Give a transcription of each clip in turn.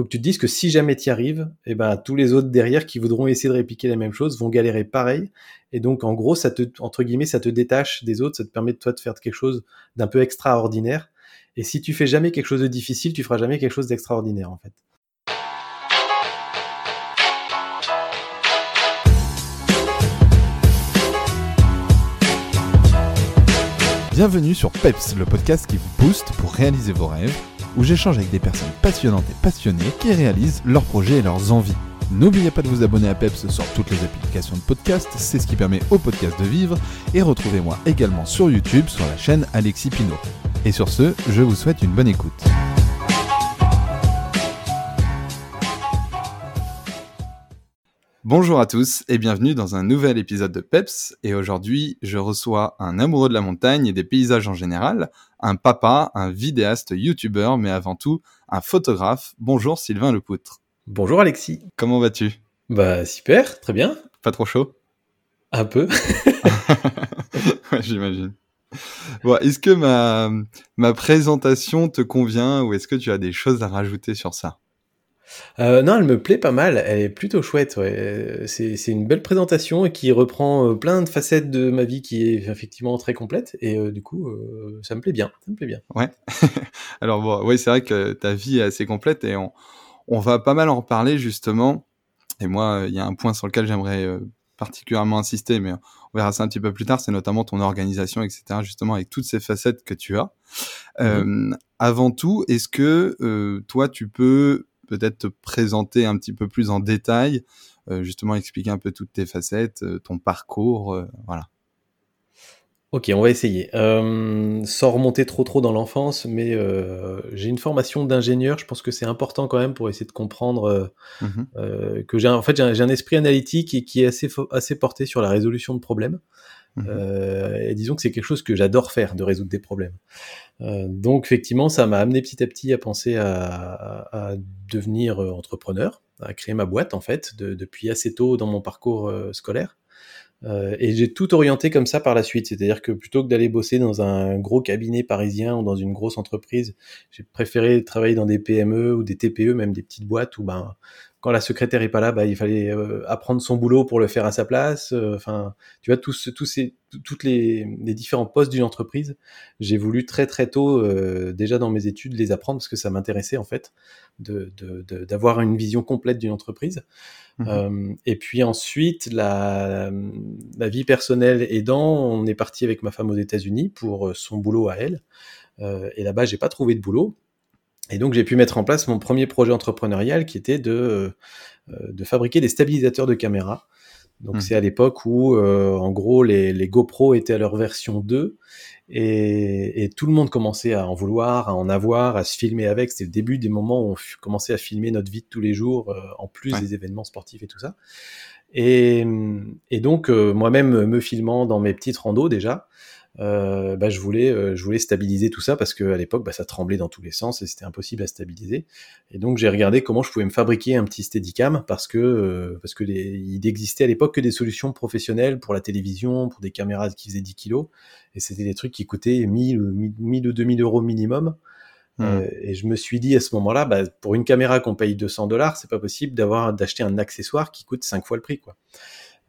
faut tu te dises que si jamais tu y arrives, eh ben, tous les autres derrière qui voudront essayer de répliquer la même chose vont galérer pareil. Et donc, en gros, ça te, entre guillemets, ça te détache des autres, ça te permet de toi de faire quelque chose d'un peu extraordinaire. Et si tu fais jamais quelque chose de difficile, tu feras jamais quelque chose d'extraordinaire, en fait. Bienvenue sur PEPS, le podcast qui vous booste pour réaliser vos rêves où j'échange avec des personnes passionnantes et passionnées qui réalisent leurs projets et leurs envies. N'oubliez pas de vous abonner à PEPS sur toutes les applications de podcast, c'est ce qui permet au podcast de vivre, et retrouvez-moi également sur YouTube sur la chaîne Alexis Pinault. Et sur ce, je vous souhaite une bonne écoute. Bonjour à tous et bienvenue dans un nouvel épisode de PEPS. Et aujourd'hui, je reçois un amoureux de la montagne et des paysages en général, un papa, un vidéaste youtubeur, mais avant tout un photographe. Bonjour Sylvain Lepoutre. Bonjour Alexis. Comment vas-tu? Bah super, très bien. Pas trop chaud? Un peu. ouais, j'imagine. Bon, est-ce que ma, ma présentation te convient ou est-ce que tu as des choses à rajouter sur ça? Euh, non, elle me plaît pas mal. Elle est plutôt chouette. Ouais. C'est, une belle présentation et qui reprend euh, plein de facettes de ma vie qui est effectivement très complète. Et euh, du coup, ça me plaît bien. Ça me plaît bien. Ouais. Alors bon, oui, c'est vrai que ta vie est assez complète et on, on va pas mal en reparler justement. Et moi, il y a un point sur lequel j'aimerais particulièrement insister, mais on verra ça un petit peu plus tard. C'est notamment ton organisation, etc. Justement, avec toutes ces facettes que tu as. Mmh avant tout, est-ce que toi, tu peux peut-être te présenter un petit peu plus en détail, euh, justement expliquer un peu toutes tes facettes, euh, ton parcours, euh, voilà. Ok, on va essayer. sans remonter trop trop dans l'enfance, mais j'ai une formation d'ingénieur. Je pense que c'est important quand même pour essayer de comprendre mmh que j'ai en fait j'ai un, esprit analytique et qui est assez assez porté sur la résolution de problèmes. Mmh et disons que c'est quelque chose que j'adore faire, de résoudre des problèmes. Euh, donc effectivement, ça m'a amené petit à petit à penser à, devenir euh, entrepreneur, à créer ma boîte en fait, depuis assez tôt dans mon parcours euh, scolaire. et j'ai tout orienté comme ça par la suite, c'est-à-dire que plutôt que d'aller bosser dans un gros cabinet parisien ou dans une grosse entreprise, j'ai préféré travailler dans des PME ou des TPE, même des petites boîtes où ben quand la secrétaire est pas là, bah, il fallait euh, apprendre son boulot pour le faire à sa place. Euh, enfin, tu vois, tous, tous ces, toutes les, les différents postes d'une entreprise, j'ai voulu très très tôt, euh, déjà dans mes études, les apprendre parce que ça m'intéressait en fait, de, d'avoir de, une vision complète d'une entreprise. Mmh et puis ensuite, la, la vie personnelle aidant, on est parti avec ma femme aux États-Unis pour son boulot à elle. et là-bas, j'ai pas trouvé de boulot. Et donc j'ai pu mettre en place mon premier projet entrepreneurial qui était de, euh, de fabriquer des stabilisateurs de caméra. Donc mmh. c'est à l'époque où euh, en gros les, les, GoPro étaient à leur version 2 et, et, tout le monde commençait à en vouloir, à en avoir, à se filmer avec. C'était le début des moments où on commençait à filmer notre vie de tous les jours, euh, en plus des événements sportifs et tout ça. Et, et donc moi-même me filmant dans mes petites randos déjà, euh, bah, je voulais, euh, je voulais stabiliser tout ça parce qu'à l'époque, bah, ça tremblait dans tous les sens et c'était impossible à stabiliser. Et donc j'ai regardé comment je pouvais me fabriquer un petit Steadicam parce que euh, parce que les, il existait à l'époque que des solutions professionnelles pour la télévision, pour des caméras qui faisaient 10 kilos et c'était des trucs qui coûtaient 1000, 1000 ou 2000 euros minimum. Mmh. Euh, et je me suis dit à ce moment-là, bah, pour une caméra qu'on paye 200 dollars, c'est pas possible d'avoir d'acheter un accessoire qui coûte 5 fois le prix, quoi.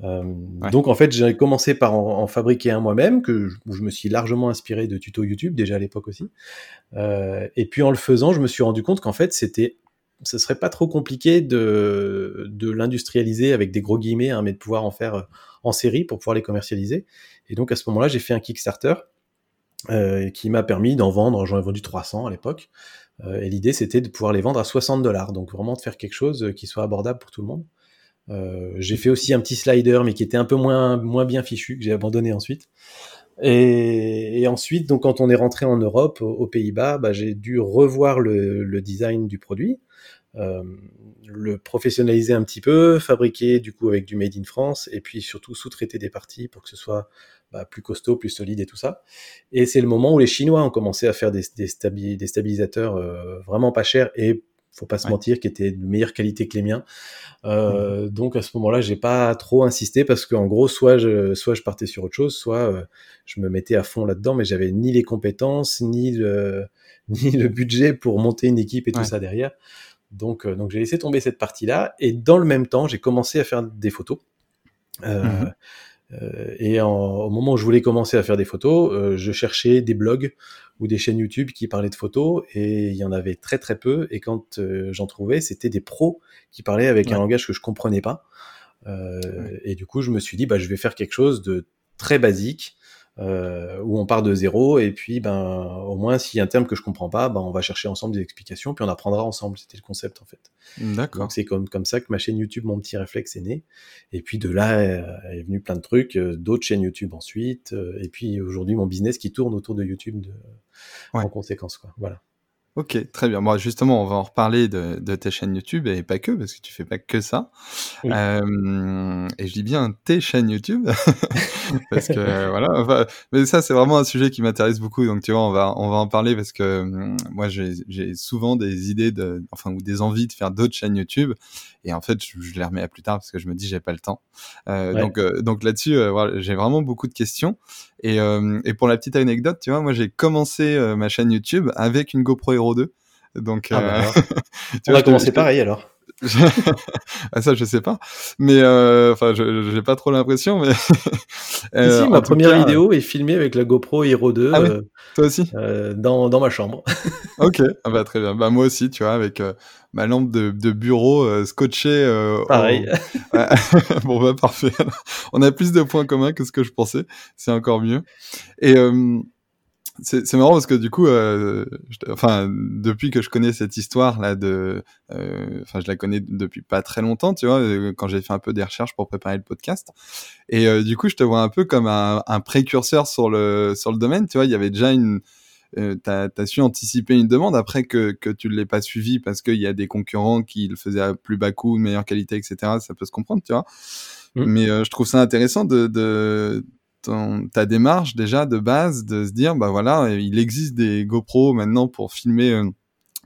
Euh, donc en fait, j'ai commencé par en, fabriquer un moi-même, que je me suis largement inspiré de tutos YouTube déjà à l'époque aussi. Euh, et puis en le faisant, je me suis rendu compte qu'en fait, c'était, ce serait pas trop compliqué de, de l'industrialiser avec des gros guillemets, hein, mais de pouvoir en faire euh, en série pour pouvoir les commercialiser. Et donc à ce moment-là, j'ai fait un Kickstarter euh, qui m'a permis d'en vendre. J'en ai vendu 300 à l'époque. Et l'idée, c'était de pouvoir les vendre à 60 dollars. Donc vraiment de faire quelque chose qui soit abordable pour tout le monde. Euh, j'ai fait aussi un petit slider, mais qui était un peu moins, moins bien fichu, que j'ai abandonné ensuite. Et, ensuite, donc quand on est rentré en Europe, aux, Pays-Bas, bah, j'ai dû revoir le, design du produit, euh, le professionnaliser un petit peu, fabriquer du coup avec du made in France, et puis surtout sous-traiter des parties pour que ce soit bah, plus costaud, plus solide et tout ça. Et c'est le moment où les Chinois ont commencé à faire des, des, stabilisateurs euh, vraiment pas chers et faut pas se mentir, qui était de meilleure qualité que les miens. Euh, mmh. Donc à ce moment-là, j'ai pas trop insisté parce qu'en gros, soit je, soit je partais sur autre chose, soit euh, je me mettais à fond là-dedans, mais j'avais ni les compétences, ni le, ni le budget pour monter une équipe et tout ça derrière. Donc, donc j'ai laissé tomber cette partie-là. Et dans le même temps, j'ai commencé à faire des photos. Mmh et au moment où je voulais commencer à faire des photos, je cherchais des blogs ou des chaînes YouTube qui parlaient de photos et il y en avait très très peu. Et quand j'en trouvais, c'était des pros qui parlaient avec un langage que je comprenais pas. Et du coup, je me suis dit, bah, je vais faire quelque chose de très basique euh, où on part de zéro et puis ben au moins s'il y a un terme que je comprends pas, ben on va chercher ensemble des explications puis on apprendra ensemble. C'était le concept en fait. D'accord. C'est comme comme ça que ma chaîne YouTube, mon petit réflexe est né. Et puis de là euh, est venu plein de trucs, euh, d'autres chaînes YouTube ensuite, et puis aujourd'hui mon business qui tourne autour de YouTube de, en conséquence quoi. Voilà. Ok, très bien. Moi, justement, on va en reparler de, de, tes chaînes YouTube et pas que, parce que tu fais pas que ça. Euh, et je dis bien tes chaînes YouTube, parce que voilà. mais ça, c'est vraiment un sujet qui m'intéresse beaucoup. Donc, tu vois, on va on va en parler parce que hum, moi, j'ai souvent des idées de, enfin, ou des envies de faire d'autres chaînes YouTube. Et en fait, je, les remets à plus tard parce que je me dis j'ai pas le temps. Euh, Donc, euh, donc là-dessus, euh, voilà, j'ai vraiment beaucoup de questions. Et, euh, et pour la petite anecdote, tu vois, moi j'ai commencé ma chaîne YouTube avec une GoPro Hero 2. Donc, ah bah on a commencé pareil alors. Ah, ça, je sais pas. Mais enfin, je j'ai pas trop l'impression. Mais euh, ma première vidéo est filmée avec la GoPro Hero 2. Ah Toi aussi? dans, dans ma chambre. ok, ah bah, très bien. Bah moi aussi, tu vois, avec ma lampe de, de bureau euh, scotchée. Euh, Pareil. bon bah parfait. On a plus de points communs que ce que je pensais. C'est encore mieux. Et euh, c'est marrant parce que du coup, euh, enfin, depuis que je connais cette histoire là de, enfin, je la connais depuis pas très longtemps, tu vois, quand j'ai fait un peu des recherches pour préparer le podcast, et du coup, je te vois un peu comme un, un, précurseur sur le sur le domaine, tu vois, il y avait déjà une euh, tu as, su anticiper une demande après que, que tu ne l'aies pas suivi parce qu'il y a des concurrents qui le faisaient à plus bas coût, meilleure qualité, etc. Ça peut se comprendre, tu vois. Mmh. Mais euh, je trouve ça intéressant de, de ton, ta démarche déjà de base, de se dire, bah voilà, il existe des GoPro maintenant pour filmer euh,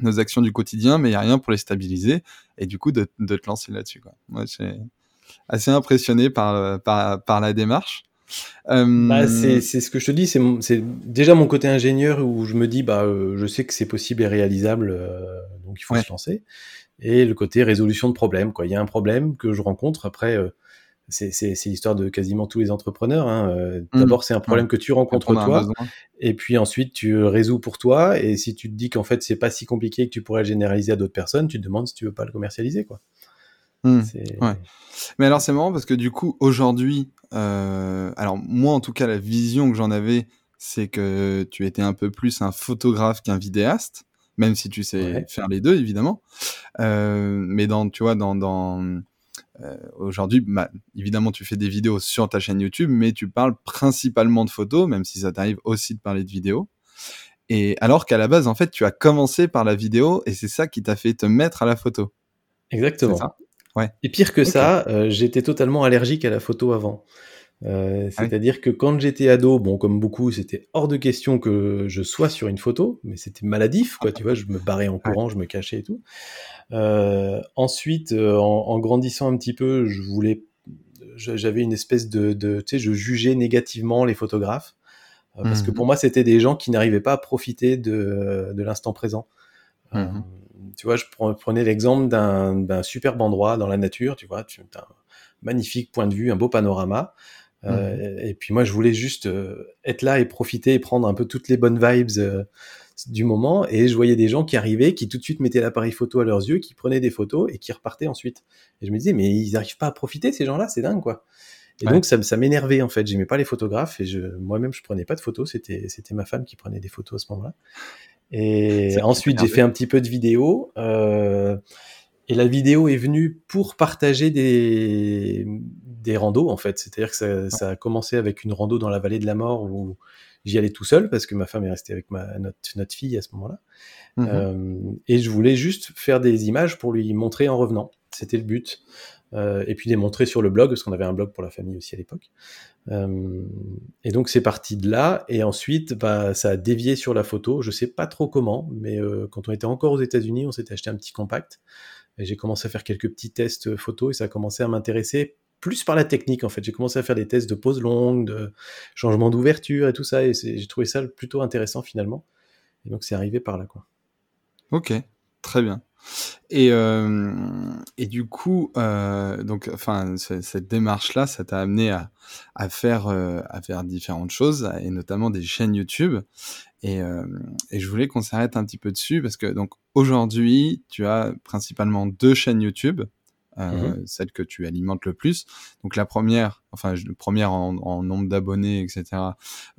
nos actions du quotidien, mais il n'y a rien pour les stabiliser. Et du coup, de, de te lancer là-dessus. Moi, j'ai assez impressionné par, par, par la démarche. Euh, bah, c'est ce que je te dis, c'est déjà mon côté ingénieur où je me dis, bah, euh, je sais que c'est possible et réalisable, euh, donc il faut se lancer. Et le côté résolution de problème, quoi. Il y a un problème que je rencontre, après, c'est l'histoire de quasiment tous les entrepreneurs. Hein. Mmh. D'abord, c'est un problème que tu rencontres toi, et puis ensuite tu le résous pour toi. Et si tu te dis qu'en fait c'est pas si compliqué que tu pourrais le généraliser à d'autres personnes, tu te demandes si tu veux pas le commercialiser, quoi. Mmh. Ouais. Mais alors c'est marrant parce que du coup aujourd'hui, euh, alors moi en tout cas la vision que j'en avais, c'est que tu étais un peu plus un photographe qu'un vidéaste, même si tu sais faire les deux évidemment. Euh, mais dans tu vois dans, dans euh, aujourd'hui, bah, évidemment tu fais des vidéos sur ta chaîne YouTube, mais tu parles principalement de photos, même si ça t'arrive aussi de parler de vidéos. Et alors qu'à la base en fait tu as commencé par la vidéo et c'est ça qui t'a fait te mettre à la photo. Exactement. Ça et pire que ça, euh, j'étais totalement allergique à la photo avant. Euh, ah c'est-à-dire que quand j'étais ado, bon, comme beaucoup, c'était hors de question que je sois sur une photo, mais c'était maladif, quoi. Tu vois, je me barrais en courant, je me cachais et tout. Euh, ensuite, en, grandissant un petit peu, je voulais, j'avais une espèce de, tu sais, je jugeais négativement les photographes parce que mmh pour moi, c'était des gens qui n'arrivaient pas à profiter de, de l'instant présent. Mmh tu vois, je prenais l'exemple d'un superbe endroit dans la nature, tu vois, tu as un magnifique point de vue, un beau panorama. Euh, mmh. et puis moi, je voulais juste euh, être là et profiter et prendre un peu toutes les bonnes vibes euh, du moment. Et je voyais des gens qui arrivaient, qui tout de suite mettaient l'appareil photo à leurs yeux, qui prenaient des photos et qui repartaient ensuite. Et je me disais, mais ils n'arrivent pas à profiter, ces gens-là, c'est dingue, quoi. Et donc ça, ça m'énervait en fait. J'aimais pas les photographes et je, moi-même je prenais pas de photos. C'était c'était ma femme qui prenait des photos à ce moment-là. Et ensuite, j'ai fait un petit peu de vidéo. Euh, et la vidéo est venue pour partager des, des randos, en fait. C'est-à-dire que ça, ça, a commencé avec une rando dans la vallée de la mort où j'y allais tout seul parce que ma femme est restée avec ma, notre, notre fille à ce moment-là. Mmh euh, et je voulais juste faire des images pour lui montrer en revenant. C'était le but. Euh, et puis les montrer sur le blog, parce qu'on avait un blog pour la famille aussi à l'époque. Euh, et donc c'est parti de là, et ensuite bah, ça a dévié sur la photo, je sais pas trop comment, mais euh, quand on était encore aux États-Unis, on s'était acheté un petit compact, et j'ai commencé à faire quelques petits tests photo, et ça a commencé à m'intéresser plus par la technique en fait. J'ai commencé à faire des tests de pose longue, de changement d'ouverture et tout ça, et j'ai trouvé ça plutôt intéressant finalement. Et donc c'est arrivé par là quoi. Ok, très bien. Et, euh, et du coup, euh, donc, enfin, cette démarche-là, ça t'a amené à, à faire, euh, à faire différentes choses, et notamment des chaînes YouTube. Et, et je voulais qu'on s'arrête un petit peu dessus parce que donc aujourd'hui, tu as principalement deux chaînes YouTube. Euh, mmh celle que tu alimentes le plus. Donc la première, enfin première en, en nombre d'abonnés, etc.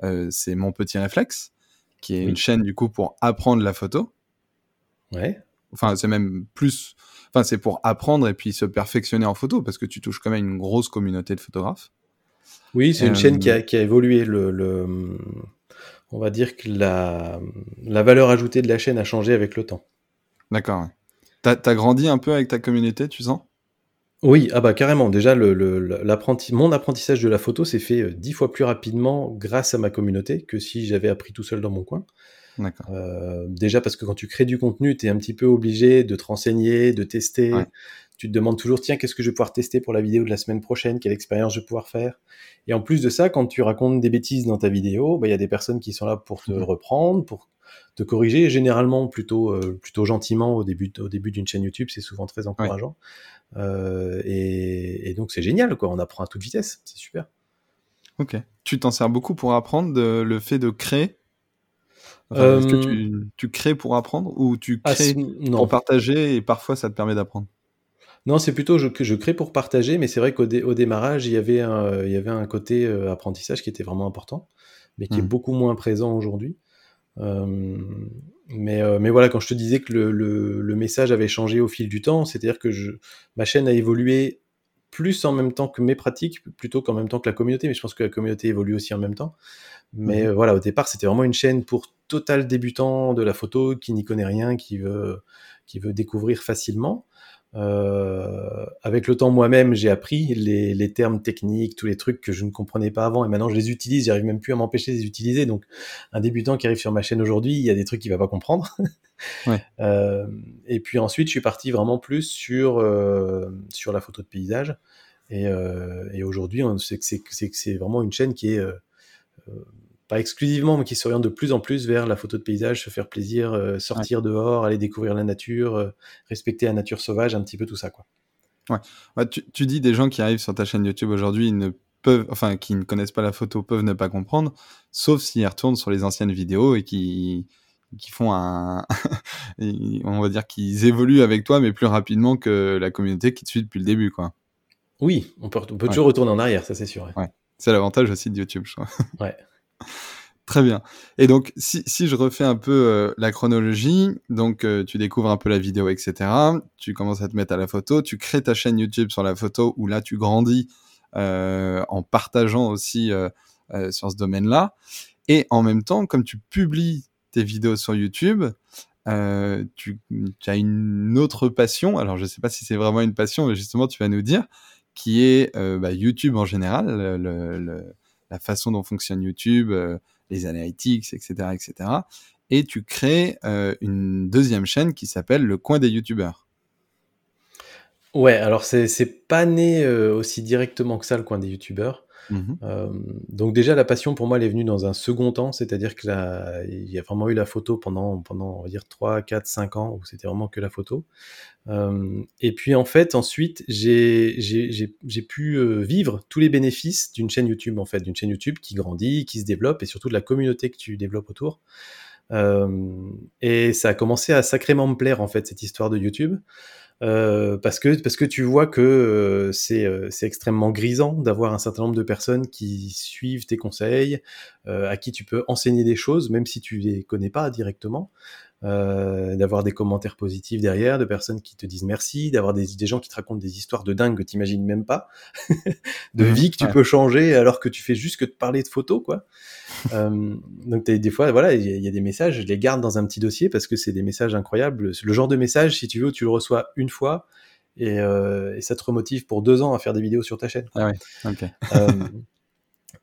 Euh, c'est mon petit réflexe, qui est une chaîne du coup pour apprendre la photo. Ouais. Enfin, c'est même plus. Enfin, c'est pour apprendre et puis se perfectionner en photo parce que tu touches quand même une grosse communauté de photographes. Oui, c'est une chaîne qui a, qui a évolué. Le, le, on va dire que la, la valeur ajoutée de la chaîne a changé avec le temps. D'accord. Ouais. T'as as grandi un peu avec ta communauté, tu sens? Oui, ah bah carrément. Déjà, le, le, mon apprentissage de la photo s'est fait euh, dix fois plus rapidement grâce à ma communauté que si j'avais appris tout seul dans mon coin. Euh, déjà parce que quand tu crées du contenu, tu es un petit peu obligé de te renseigner, de tester. Tu te demandes toujours, tiens, qu'est-ce que je vais pouvoir tester pour la vidéo de la semaine prochaine? Quelle expérience je vais pouvoir faire? Et en plus de ça, quand tu racontes des bêtises dans ta vidéo, bah, il y a des personnes qui sont là pour te mmh reprendre, pour te corriger, généralement plutôt, euh, plutôt gentiment au début, au début d'une chaîne YouTube, c'est souvent très encourageant. Euh, et, donc c'est génial, quoi. On apprend à toute vitesse, c'est super. Ok. Tu t'en sers beaucoup pour apprendre de, le fait de créer? Est-ce que euh, tu, crées pour apprendre ou tu ah, crées pour partager et parfois ça te permet d'apprendre? Non, c'est plutôt que je crée pour partager, mais c'est vrai qu'au démarrage, il y, avait un, il y avait un côté euh, apprentissage qui était vraiment important, mais qui est mmh. beaucoup moins présent aujourd'hui. Euh, mais, euh, mais voilà, quand je te disais que le, le, le message avait changé au fil du temps, c'est-à-dire que je, ma chaîne a évolué plus en même temps que mes pratiques, plutôt qu'en même temps que la communauté, mais je pense que la communauté évolue aussi en même temps. Mais mmh. euh, voilà, au départ, c'était vraiment une chaîne pour total débutant de la photo, qui n'y connaît rien, qui veut, qui veut découvrir facilement. Euh, avec le temps, moi-même, j'ai appris les, les, termes techniques, tous les trucs que je ne comprenais pas avant, et maintenant je les utilise. J'arrive même plus à m'empêcher de les utiliser. Donc, un débutant qui arrive sur ma chaîne aujourd'hui, il y a des trucs qu'il va pas comprendre. ouais. euh, et puis ensuite, je suis parti vraiment plus sur euh, sur la photo de paysage. Et, euh, et aujourd'hui, c'est que c'est vraiment une chaîne qui est euh, pas exclusivement, mais qui s'oriente de plus en plus vers la photo de paysage, se faire plaisir, euh, sortir dehors, aller découvrir la nature, euh, respecter la nature sauvage, un petit peu tout ça, quoi. Ouais. tu, tu, dis des gens qui arrivent sur ta chaîne YouTube aujourd'hui, ils ne peuvent, enfin, qui ne connaissent pas la photo, peuvent ne pas comprendre, sauf s'ils retournent sur les anciennes vidéos et qui qui font un, on va dire qu'ils évoluent avec toi, mais plus rapidement que la communauté qui te suit depuis le début, quoi. Oui, on peut, on peut toujours retourner en arrière, ça c'est sûr. Ouais. C'est l'avantage aussi de YouTube, je crois. Ouais. Très bien. Et donc, si, je refais un peu euh, la chronologie, donc euh, tu découvres un peu la vidéo, etc. Tu commences à te mettre à la photo, tu crées ta chaîne YouTube sur la photo, où là tu grandis euh, en partageant aussi sur ce domaine-là. Et en même temps, comme tu publies tes vidéos sur YouTube, tu, as une autre passion. Alors, je ne sais pas si c'est vraiment une passion, mais justement, tu vas nous dire, qui est bah, YouTube en général, la façon dont fonctionne YouTube les analytics, etc., etc. Et tu crées euh, une deuxième chaîne qui s'appelle Le Coin des YouTubeurs. Ouais, alors c'est pas né euh, aussi directement que ça, le Coin des YouTubeurs. Mmh euh, donc déjà la passion pour moi elle est venue dans un second temps, c'est-à-dire que il y a vraiment eu la photo pendant pendant on va dire 3, 4, 5 ans où c'était vraiment que la photo. Euh, et puis en fait ensuite j'ai pu euh, vivre tous les bénéfices d'une chaîne YouTube en fait, d'une chaîne YouTube qui grandit, qui se développe et surtout de la communauté que tu développes autour. et ça a commencé à sacrément me plaire en fait cette histoire de YouTube. Euh, parce que parce que tu vois que euh, c'est euh, c'est extrêmement grisant d'avoir un certain nombre de personnes qui suivent tes conseils, à qui tu peux enseigner des choses, même si tu les connais pas directement. Euh, d'avoir des commentaires positifs derrière, de personnes qui te disent merci, d'avoir des, des, gens qui te racontent des histoires de dingue que t'imagines même pas, de mmh, vie que tu peux changer alors que tu fais juste que de parler de photos, quoi. euh, donc des fois, voilà, il y, a des messages, je les garde dans un petit dossier parce que c'est des messages incroyables. Le genre de message, si tu veux, tu le reçois une fois et, euh, et, ça te remotive pour deux ans à faire des vidéos sur ta chaîne. Quoi. Ah ouais, ok.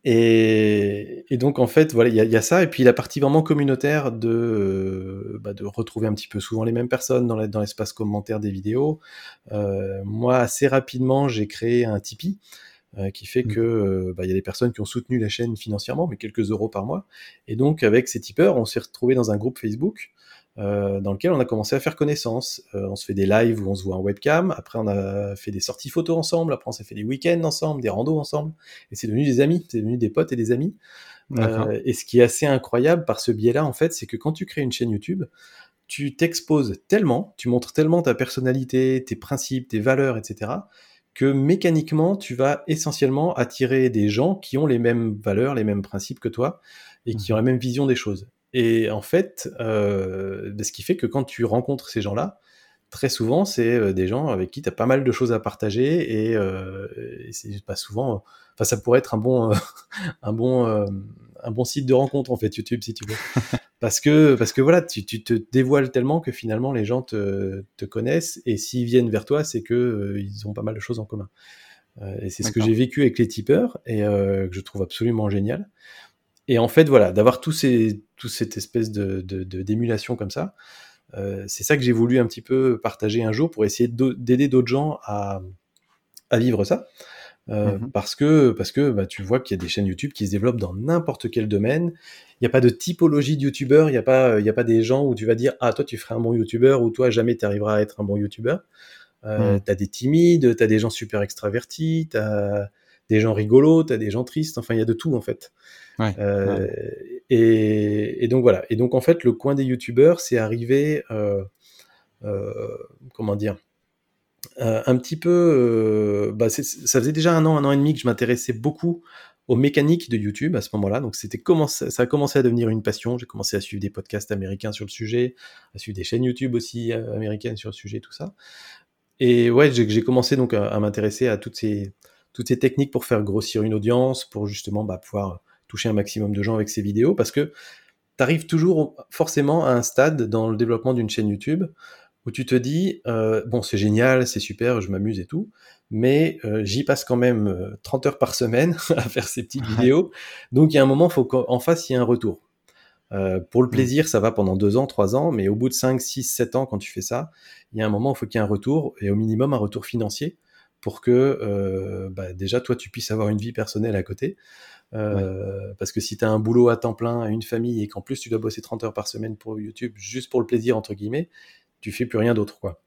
Et, et, donc en fait, voilà, il y, y a, ça, et puis la partie vraiment communautaire de, euh, bah, de retrouver un petit peu souvent les mêmes personnes dans, dans l'espace commentaire des vidéos. Euh, moi, assez rapidement, j'ai créé un Tipeee. Euh, qui fait mmh. que bah, il y a des personnes qui ont soutenu la chaîne financièrement, mais quelques euros par mois. Et donc avec ces tipeurs, on s'est retrouvé dans un groupe Facebook euh, dans lequel on a commencé à faire connaissance. Euh, on se fait des lives où on se voit en webcam, après on a fait des sorties photos ensemble, après on s'est fait des week-ends ensemble, des randos ensemble, et c'est devenu des amis, c'est devenu des potes et des amis. Euh, et ce qui est assez incroyable par ce biais-là, en fait, c'est que quand tu crées une chaîne YouTube, tu t'exposes tellement, tu montres tellement ta personnalité, tes principes, tes valeurs, etc., que mécaniquement, tu vas essentiellement attirer des gens qui ont les mêmes valeurs, les mêmes principes que toi, et qui mmh. ont la même vision des choses. Et en fait, euh, ce qui fait que quand tu rencontres ces gens-là, très souvent, c'est euh, des gens avec qui tu as pas mal de choses à partager et, euh, et c'est pas souvent. Enfin, ça pourrait être un bon, un bon, un bon site de rencontre en fait, YouTube, si tu veux. parce que, parce que voilà, tu, tu, te dévoiles tellement que finalement les gens te, te connaissent et s'ils viennent vers toi, c'est que ils ont pas mal de choses en commun. et c'est ce que j'ai vécu avec les tipeurs et que je trouve absolument génial. Et en fait, voilà, d'avoir tous ces, cette espèce de, d'émulation comme ça, euh, c'est ça que j'ai voulu un petit peu partager un jour pour essayer d'aider d'autres gens à, à, vivre ça. Euh, mhm. Parce que, parce que bah, tu vois qu'il y a des chaînes YouTube qui se développent dans n'importe quel domaine. Il n'y a pas de typologie de YouTuber, il n'y a, pas, y a pas des gens où tu vas dire Ah, toi tu ferais un bon YouTuber ou toi jamais tu arriveras à être un bon YouTuber. Euh, mhm. Tu as des timides, tu as des gens super extravertis, tu as des gens rigolos, tu as des gens tristes, enfin il y a de tout en fait. Euh, et, donc voilà. Et donc en fait, le coin des youtubeurs, c'est arrivé, euh, euh, comment dire, un petit peu. Bah, ça faisait déjà un an, un an et demi que je m'intéressais beaucoup aux mécaniques de YouTube à ce moment-là. Donc c'était ça a commencé à devenir une passion. J'ai commencé à suivre des podcasts américains sur le sujet, à suivre des chaînes YouTube aussi américaines sur le sujet, tout ça. Et ouais, j'ai commencé donc à, m'intéresser à toutes ces toutes ces techniques pour faire grossir une audience, pour justement bah, pouvoir toucher un maximum de gens avec ces vidéos, parce que tu arrives toujours forcément à un stade dans le développement d'une chaîne YouTube où tu te dis, euh, bon, c'est génial, c'est super, je m'amuse et tout, mais euh, j'y passe quand même 30 euh, heures par semaine à faire ces petites vidéos. Donc il y a un moment, il faut qu'en face, il y ait un retour. pour le mm. plaisir, ça va pendant 2 ans, 3 ans, mais au bout de 5, 6, 7 ans, quand tu fais ça, il y a un moment, il faut qu'il y ait un retour, et au minimum un retour financier, pour que bah, déjà, toi, tu puisses avoir une vie personnelle à côté. Euh, parce que si tu as un boulot à temps plein, une famille, et qu'en plus tu dois bosser 30 heures par semaine pour YouTube, juste pour le plaisir, entre guillemets, tu fais plus rien d'autre, quoi.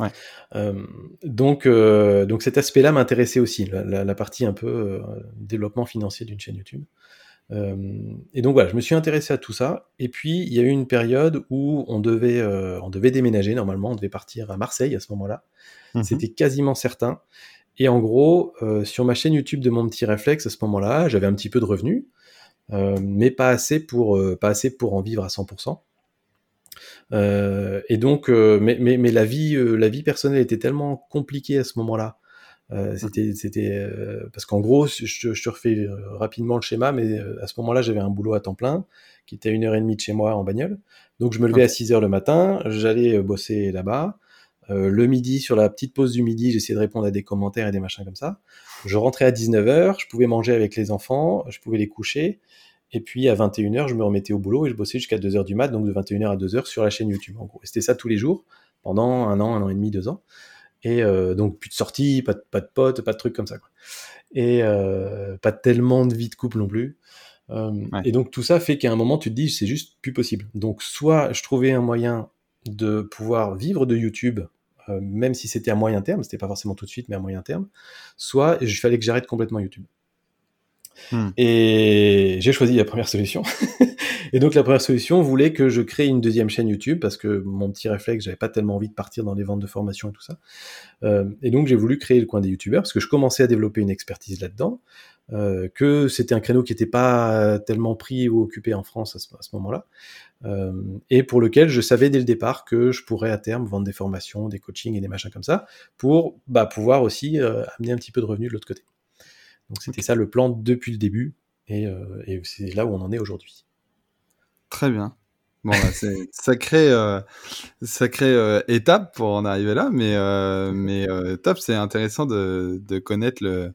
Ouais. Euh, donc, euh, donc cet aspect-là m'intéressait aussi, la, la, partie un peu euh, développement financier d'une chaîne YouTube. Euh, et donc voilà, je me suis intéressé à tout ça. Et puis il y a eu une période où on devait, on devait déménager. Normalement, on devait partir à Marseille à ce moment-là. Mmh C'était quasiment certain. Et en gros, euh, sur ma chaîne YouTube de mon petit réflexe, à ce moment-là, j'avais un petit peu de revenus, euh, mais pas assez pour euh, pas assez pour en vivre à 100%. et donc, mais, mais, mais, la vie la vie personnelle était tellement compliquée à ce moment-là. c'était c'était parce qu'en gros, je, je, te refais rapidement le schéma, mais à ce moment-là, j'avais un boulot à temps plein qui était à une heure et demie de chez moi en bagnole. Donc je me levais à 6 heures le matin, j'allais bosser là-bas. Euh, le midi, sur la petite pause du midi, j'essayais de répondre à des commentaires et des machins comme ça. Je rentrais à 19h, je pouvais manger avec les enfants, je pouvais les coucher. Et puis à 21h, je me remettais au boulot et je bossais jusqu'à 2h du mat, donc de 21h à 2h sur la chaîne YouTube. En gros, c'était ça tous les jours, pendant un an, un an et demi, deux ans. Et euh, donc plus de sorties, pas de, pas de potes, pas de trucs comme ça. Quoi. Et euh, pas tellement de vie de couple non plus. Euh, Et donc tout ça fait qu'à un moment tu te dis c'est juste plus possible. Donc soit je trouvais un moyen de pouvoir vivre de YouTube euh, même si c'était à moyen terme, c'était pas forcément tout de suite, mais à moyen terme, soit il fallait que j'arrête complètement YouTube. Hmm. Et j'ai choisi la première solution. et donc la première solution voulait que je crée une deuxième chaîne YouTube parce que mon petit réflexe, j'avais pas tellement envie de partir dans les ventes de formation et tout ça. Euh, et donc j'ai voulu créer le coin des YouTubeurs parce que je commençais à développer une expertise là-dedans. Euh, que c'était un créneau qui n'était pas tellement pris ou occupé en France à ce, moment-là, euh, et pour lequel je savais dès le départ que je pourrais à terme vendre des formations, des coachings et des machins comme ça, pour bah, pouvoir aussi euh, amener un petit peu de revenus de l'autre côté. Donc c'était ça le plan depuis le début, et, et c'est là où on en est aujourd'hui. Très bien. Bon, bah, c'est sacré, euh, sacré étape pour en arriver là, mais, mais top, c'est intéressant de, de connaître le,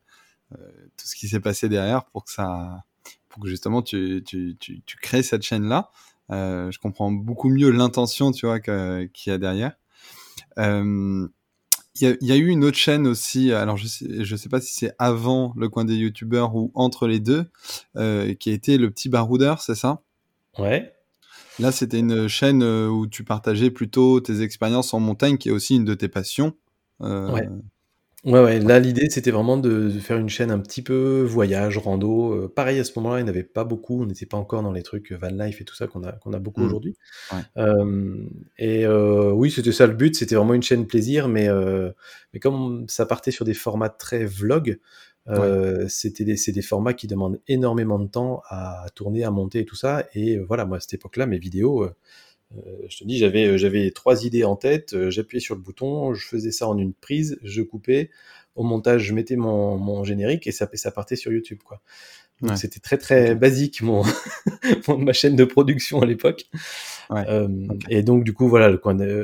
tout ce qui s'est passé derrière pour que ça, pour que justement tu, tu, tu, tu crées cette chaîne là. Euh, je comprends beaucoup mieux l'intention, tu vois, qu'il y a derrière. Euh, il y, a, y, a, eu une autre chaîne aussi, alors je sais, je sais pas si c'est avant le coin des youtubeurs ou entre les deux, euh, qui a été le petit baroudeur, c'est ça? Ouais. Là, c'était une chaîne où tu partageais plutôt tes expériences en montagne, qui est aussi une de tes passions. Ouais. Ouais, ouais, là l'idée c'était vraiment de, faire une chaîne un petit peu voyage, rando. pareil à ce moment-là, il n'y avait pas beaucoup, on n'était pas encore dans les trucs van life et tout ça qu'on a, qu'on a beaucoup mmh. aujourd'hui. et oui, c'était ça le but, c'était vraiment une chaîne plaisir, mais, mais comme ça partait sur des formats très vlog, c'était des, c'est des formats qui demandent énormément de temps à tourner, à monter et tout ça. Et voilà, moi à cette époque-là, mes vidéos euh, je te dis, j'avais, euh, j'avais trois idées en tête, euh, j'appuyais sur le bouton, je faisais ça en une prise, je coupais, au montage, je mettais mon, mon générique et ça, ça partait sur YouTube, quoi. Donc c'était très très basique mon, ma chaîne de production à l'époque. Ouais. Et donc du coup voilà le,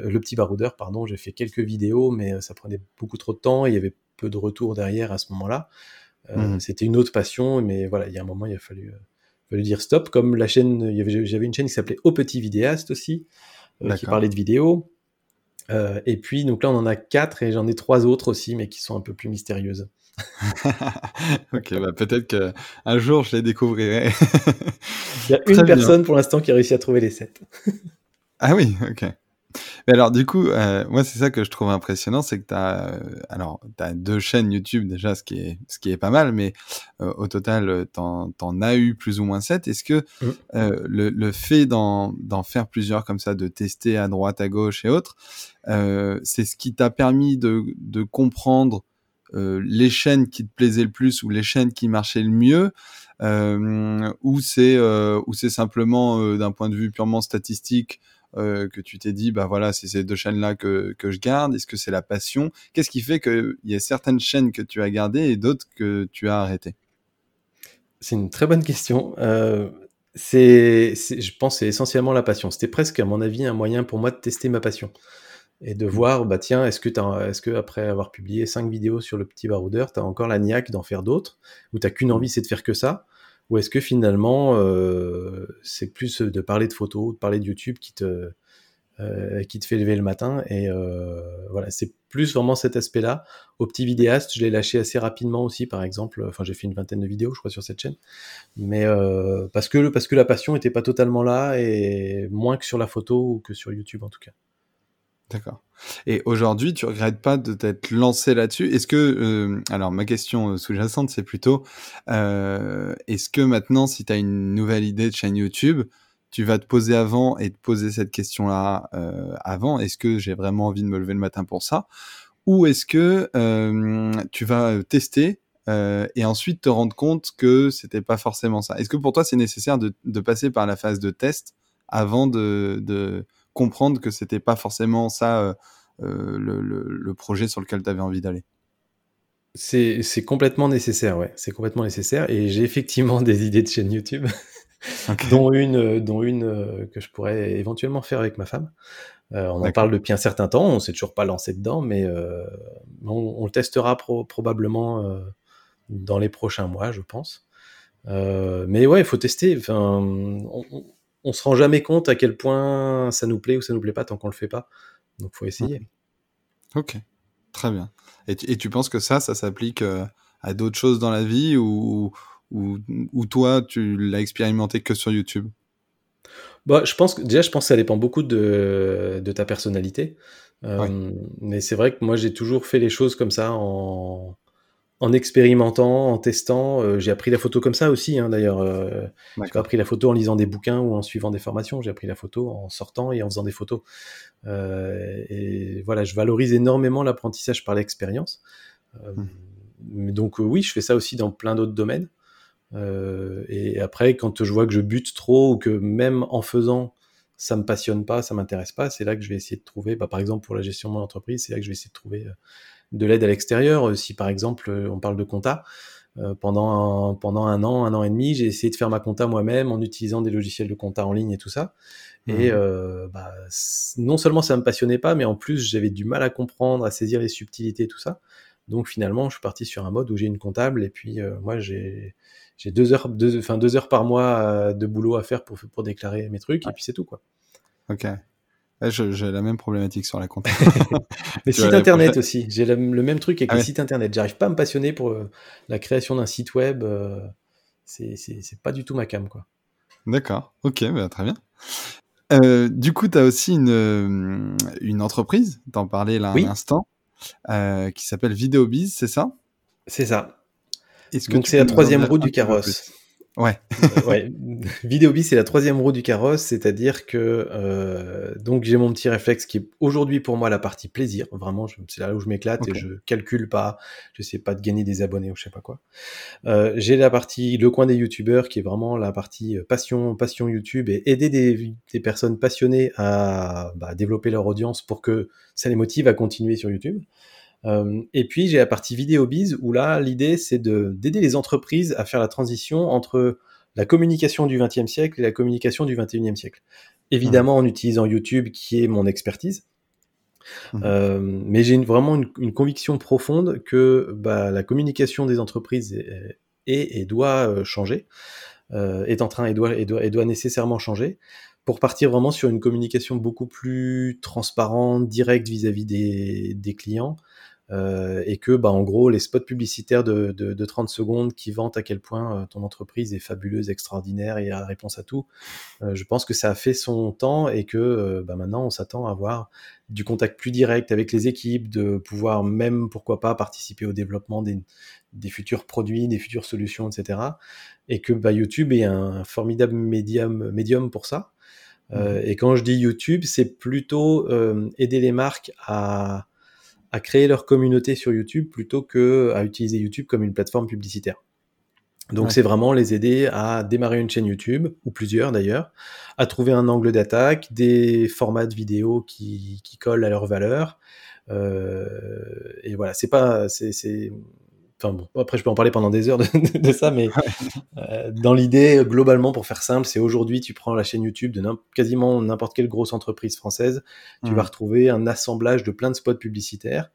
le petit baroudeur pardon j'ai fait quelques vidéos mais ça prenait beaucoup trop de temps et il y avait peu de retours derrière à ce moment-là. Mmh. C'était une autre passion mais voilà il y a un moment il a fallu veut dire stop, comme la chaîne, j'avais une chaîne qui s'appelait Au Petit Vidéaste aussi, euh, qui parlait de vidéo. Euh, et puis, donc là, on en a quatre et j'en ai trois autres aussi, mais qui sont un peu plus mystérieuses. ok, bah peut-être qu'un jour je les découvrirai. Il y a une personne pour l'instant qui a réussi à trouver les sept. ah oui, ok. Mais alors, du coup, euh, moi, c'est ça que je trouve impressionnant, c'est que tu as, euh, alors, as deux chaînes YouTube déjà, ce qui est, ce qui est pas mal, mais euh, au total, t'en, en as eu plus ou moins sept. Est-ce que mmh. le, le, fait d'en, faire plusieurs comme ça, de tester à droite, à gauche et autres, c'est ce qui t'a permis de, de comprendre les chaînes qui te plaisaient le plus ou les chaînes qui marchaient le mieux euh, ou c'est euh, ou c'est simplement d'un point de vue purement statistique euh, que tu t'es dit, bah voilà, c'est ces deux chaînes-là que, que je garde Est-ce que c'est la passion? Qu'est-ce qui fait qu'il y a certaines chaînes que tu as gardées et d'autres que tu as arrêtées? C'est une très bonne question. Euh, c'est, je pense, c'est essentiellement la passion. C'était presque, à mon avis, un moyen pour moi de tester ma passion et de mmh. voir, bah tiens, est-ce que, est-ce que après avoir publié cinq vidéos sur le petit baroudeur, tu as encore la niaque d'en faire d'autres, ou t'as qu'une mmh. envie, c'est de faire que ça? Ou est-ce que finalement, euh, c'est plus de parler de photos, de parler de YouTube qui te, euh, fait lever le matin Et euh, voilà, c'est plus vraiment cet aspect-là. Au petit vidéaste, je l'ai lâché assez rapidement aussi, par exemple. Enfin, j'ai fait une vingtaine de vidéos, je crois, sur cette chaîne. Mais parce, que, parce que la passion n'était pas totalement là, et moins que sur la photo ou que sur YouTube en tout cas. D'accord. Et aujourd'hui, tu regrettes pas de t'être lancé là-dessus? Est-ce que, euh, alors ma question euh, sous-jacente, c'est plutôt, euh, est-ce que maintenant, si tu as une nouvelle idée de chaîne YouTube, tu vas te poser avant et te poser cette question-là avant? Est-ce que j'ai vraiment envie de me lever le matin pour ça? Ou est-ce que tu vas tester et ensuite te rendre compte que c'était pas forcément ça? Est-ce que pour toi, c'est nécessaire de, de, passer par la phase de test avant de, de comprendre que c'était pas forcément ça euh, euh, le, projet sur lequel tu avais envie d'aller. C'est complètement nécessaire, ouais. C'est complètement nécessaire. Et j'ai effectivement des idées de chaîne YouTube, dont une, euh, dont une que je pourrais éventuellement faire avec ma femme. on en parle depuis un certain temps, on s'est toujours pas lancé dedans, mais on, le testera probablement dans les prochains mois, je pense. mais ouais, il faut tester. Enfin, on, on se rend jamais compte à quel point ça nous plaît ou ça nous plaît pas tant qu'on le fait pas. Donc faut essayer. Ok, très bien. Et tu, penses que ça, ça s'applique euh, à d'autres choses dans la vie ou, ou, toi, tu l'as expérimenté que sur YouTube? Bah, je pense que déjà, je pense que ça dépend beaucoup de, ta personnalité. Euh, mais c'est vrai que moi, j'ai toujours fait les choses comme ça en, en expérimentant, en testant. Euh, j'ai appris la photo comme ça aussi, hein, d'ailleurs. Euh, j'ai pas appris la photo en lisant des bouquins ou en suivant des formations. J'ai appris la photo en sortant et en faisant des photos. Euh, et voilà, je valorise énormément l'apprentissage par l'expérience. Mmh. Donc oui, je fais ça aussi dans plein d'autres domaines. et après, quand je vois que je bute trop ou que même en faisant, ça me passionne pas, ça m'intéresse pas, c'est là que je vais essayer de trouver, bah, par exemple pour la gestion de mon entreprise, c'est là que je vais essayer de trouver de l'aide à l'extérieur. Euh, si par exemple euh, on parle de compta, euh, pendant, un, pendant un an, un an et demi, j'ai essayé de faire ma compta moi-même en utilisant des logiciels de compta en ligne et tout ça. Et mmh. bah, non seulement ça me passionnait pas, mais en plus j'avais du mal à comprendre, à saisir les subtilités et tout ça. Donc finalement, je suis parti sur un mode où j'ai une comptable et puis moi j'ai j'ai deux heures, deux, enfin deux heures par mois de boulot à faire pour pour déclarer mes trucs et puis c'est tout quoi. Ok. J'ai la même problématique sur la compte. les sites internet aussi. J'ai le, même truc avec ah les sites internet. J'arrive pas à me passionner pour euh, la création d'un site web. Euh, c'est pas du tout ma cam, quoi. D'accord. Ok, bah, très bien. Euh, du coup, tu as aussi une, une entreprise, t'en parlais là un instant, qui s'appelle Videobiz, c'est ça? C'est ça. Donc c'est la troisième roue du carrosse. Ouais. Euh, ouais. Vidéobi, c'est la troisième roue du carrosse, c'est-à-dire que euh, donc j'ai mon petit réflexe qui est aujourd'hui pour moi la partie plaisir. Vraiment, c'est là où je m'éclate et je calcule pas, je sais pas de gagner des abonnés ou je sais pas quoi. Euh, j'ai la partie le coin des youtubeurs qui est vraiment la partie euh, passion, passion YouTube et aider des, des personnes passionnées à bah, développer leur audience pour que ça les motive à continuer sur YouTube. Euh, et puis j'ai la partie vidéo biz où là l'idée c'est de d'aider les entreprises à faire la transition entre la communication du XXe siècle et la communication du XXIe siècle. Évidemment en utilisant YouTube qui est mon expertise. Mmh. Euh, mais j'ai vraiment une, conviction profonde que bah, la communication des entreprises est, et doit euh, changer, est en train et doit, et doit, et doit nécessairement changer pour partir vraiment sur une communication beaucoup plus transparente, directe vis-à-vis des, des, clients, euh, et que, bah, en gros, les spots publicitaires de, de, de 30 secondes qui vantent à quel point euh, ton entreprise est fabuleuse, extraordinaire et a réponse à tout, euh, je pense que ça a fait son temps et que bah, maintenant on s'attend à avoir du contact plus direct avec les équipes, de pouvoir même, pourquoi pas, participer au développement des, des futurs produits, des futures solutions, etc. Et que bah, YouTube est un formidable médium, médium pour ça. Mmh. et quand je dis YouTube, c'est plutôt aider les marques à à créer leur communauté sur YouTube plutôt que à utiliser YouTube comme une plateforme publicitaire. Donc c'est vraiment les aider à démarrer une chaîne YouTube, ou plusieurs d'ailleurs, à trouver un angle d'attaque, des formats de vidéos qui, qui collent à leurs valeurs. Euh, et voilà, c'est pas, c'est, bon, après je peux en parler pendant des heures de, ça, mais euh, dans l'idée, globalement, pour faire simple, c'est aujourd'hui, tu prends la chaîne YouTube de quasiment n'importe quelle grosse entreprise française, tu vas mmh. retrouver un assemblage de plein de spots publicitaires.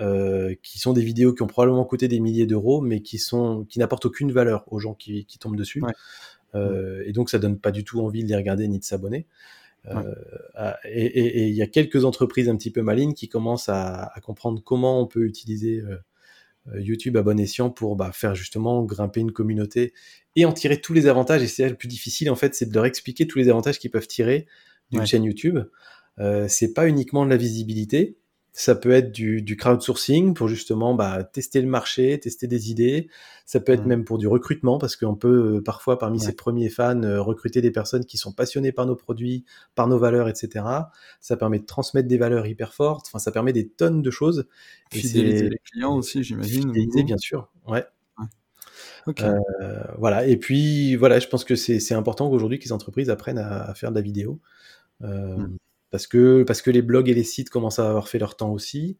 Euh, qui sont des vidéos qui ont probablement coûté des milliers d'euros, mais qui sont qui n'apportent aucune valeur aux gens qui, qui tombent dessus. Euh, et donc ça donne pas du tout envie de les regarder ni de s'abonner. Euh, et il y a quelques entreprises un petit peu malines qui commencent à, à comprendre comment on peut utiliser euh, YouTube à bon escient pour bah, faire justement grimper une communauté et en tirer tous les avantages. Et c'est le plus difficile en fait, c'est de leur expliquer tous les avantages qu'ils peuvent tirer d'une chaîne YouTube. Euh, c'est pas uniquement de la visibilité, ça peut être du, du crowdsourcing pour justement bah, tester le marché, tester des idées. Ça peut être mmh. même pour du recrutement parce qu'on peut euh, parfois parmi ses premiers fans euh, recruter des personnes qui sont passionnées par nos produits, par nos valeurs, etc. Ça permet de transmettre des valeurs hyper fortes. Enfin, ça permet des tonnes de choses. Fidéliser les clients aussi, j'imagine. Fidéliser, bien sûr. Ouais. Euh, voilà. Et puis voilà, je pense que c'est important qu'aujourd'hui que les entreprises apprennent à, faire de la vidéo. Euh, mmh parce que, les blogs et les sites commencent à avoir fait leur temps aussi.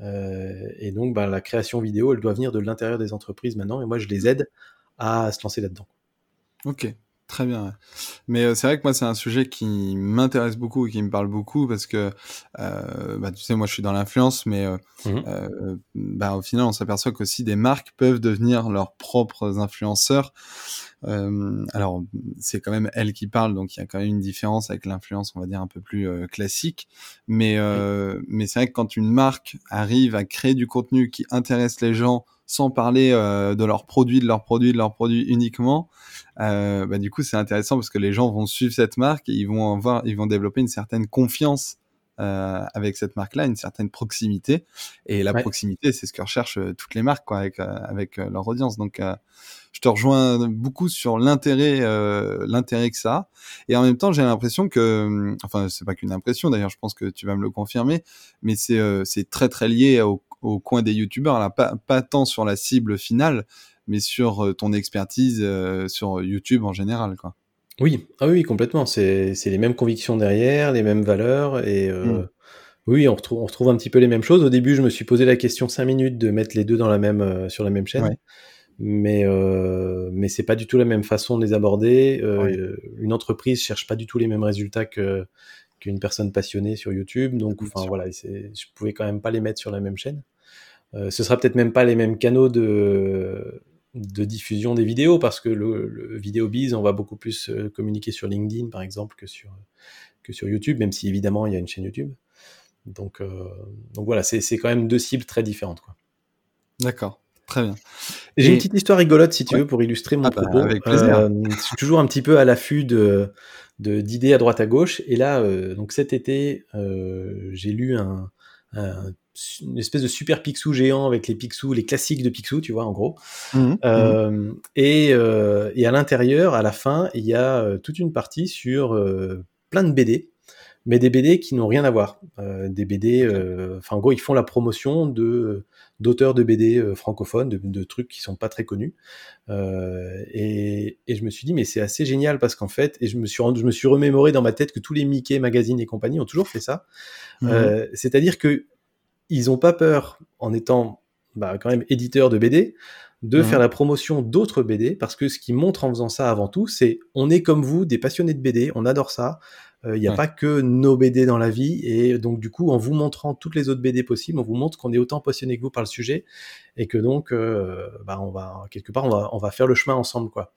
Euh, et donc, bah, la création vidéo, elle doit venir de l'intérieur des entreprises maintenant. Et moi, je les aide à se lancer là-dedans. Ok, très bien. Mais euh, c'est vrai que moi, c'est un sujet qui m'intéresse beaucoup et qui me parle beaucoup parce que, euh, bah, tu sais, moi, je suis dans l'influence, mais euh, mmh euh bah, au final, on s'aperçoit qu'aussi des marques peuvent devenir leurs propres influenceurs. Euh, alors, c'est quand même elle qui parle, donc il y a quand même une différence avec l'influence, on va dire, un peu plus euh, classique. Mais, euh, mais c'est vrai que quand une marque arrive à créer du contenu qui intéresse les gens sans parler de leurs produits, de leurs produits, de leurs produits uniquement, bah, du coup, c'est intéressant parce que les gens vont suivre cette marque et ils vont avoir, ils vont développer une certaine confiance euh, avec cette marque-là, une certaine proximité. Et la proximité, c'est ce que recherchent euh, toutes les marques quoi, avec, euh, avec leur audience. Donc, je te rejoins beaucoup sur l'intérêt, l'intérêt que ça a. Et en même temps, j'ai l'impression que, enfin, c'est pas qu'une impression. D'ailleurs, je pense que tu vas me le confirmer, mais c'est c'est très très lié au, au coin des youtubeurs. Là, pas pas tant sur la cible finale, mais sur ton expertise sur YouTube en général, quoi. Oui, ah oui, complètement. C'est les mêmes convictions derrière, les mêmes valeurs et euh, mmh. oui, on retrouve on retrouve un petit peu les mêmes choses. Au début, je me suis posé la question 5 minutes de mettre les deux dans la même, euh, sur la même chaîne. Mais euh, mais c'est pas du tout la même façon de les aborder. Euh, une entreprise cherche pas du tout les mêmes résultats que qu'une personne passionnée sur YouTube. Donc enfin voilà, je pouvais quand même pas les mettre sur la même chaîne. Ce sera peut-être même pas les mêmes canaux de de diffusion des vidéos parce que le, le vidéo biz, on va beaucoup plus euh, communiquer sur LinkedIn par exemple que sur, que sur YouTube, même si évidemment il y a une chaîne YouTube. Donc, euh, donc voilà, c'est quand même deux cibles très différentes. D'accord. Très bien. J'ai une petite histoire rigolote, si tu veux, pour illustrer mon ah bah, propos. avec plaisir. Euh, je suis toujours un petit peu à l'affût de, d'idées à droite à gauche. Et là, donc cet été, j'ai lu un, une espèce de super Picsou géant avec les Picsou, les classiques de Picsou, tu vois, en gros. Mmh, mmh. Et, et, à l'intérieur, à la fin, il y a toute une partie sur plein de BD mais des BD qui n'ont rien à voir. Euh, des BD, euh, enfin en gros, ils font la promotion de d'auteurs de BD euh, francophones, de, de, trucs qui sont pas très connus. Et, et, je me suis dit, mais c'est assez génial parce qu'en fait, et je me suis je me suis remémoré dans ma tête que tous les Mickey magazines et compagnie ont toujours fait ça. Mmh. C'est-à-dire que ils ont pas peur, en étant bah, quand même éditeurs de BD, de mmh. faire la promotion d'autres BD, parce que ce qui montre en faisant ça avant tout, c'est on est comme vous, des passionnés de BD, on adore ça, il n'y a pas que nos BD dans la vie, et donc du coup, en vous montrant toutes les autres BD possibles, on vous montre qu'on est autant passionné que vous par le sujet, et que donc, euh, bah, on va quelque part, on va, on va faire le chemin ensemble, quoi.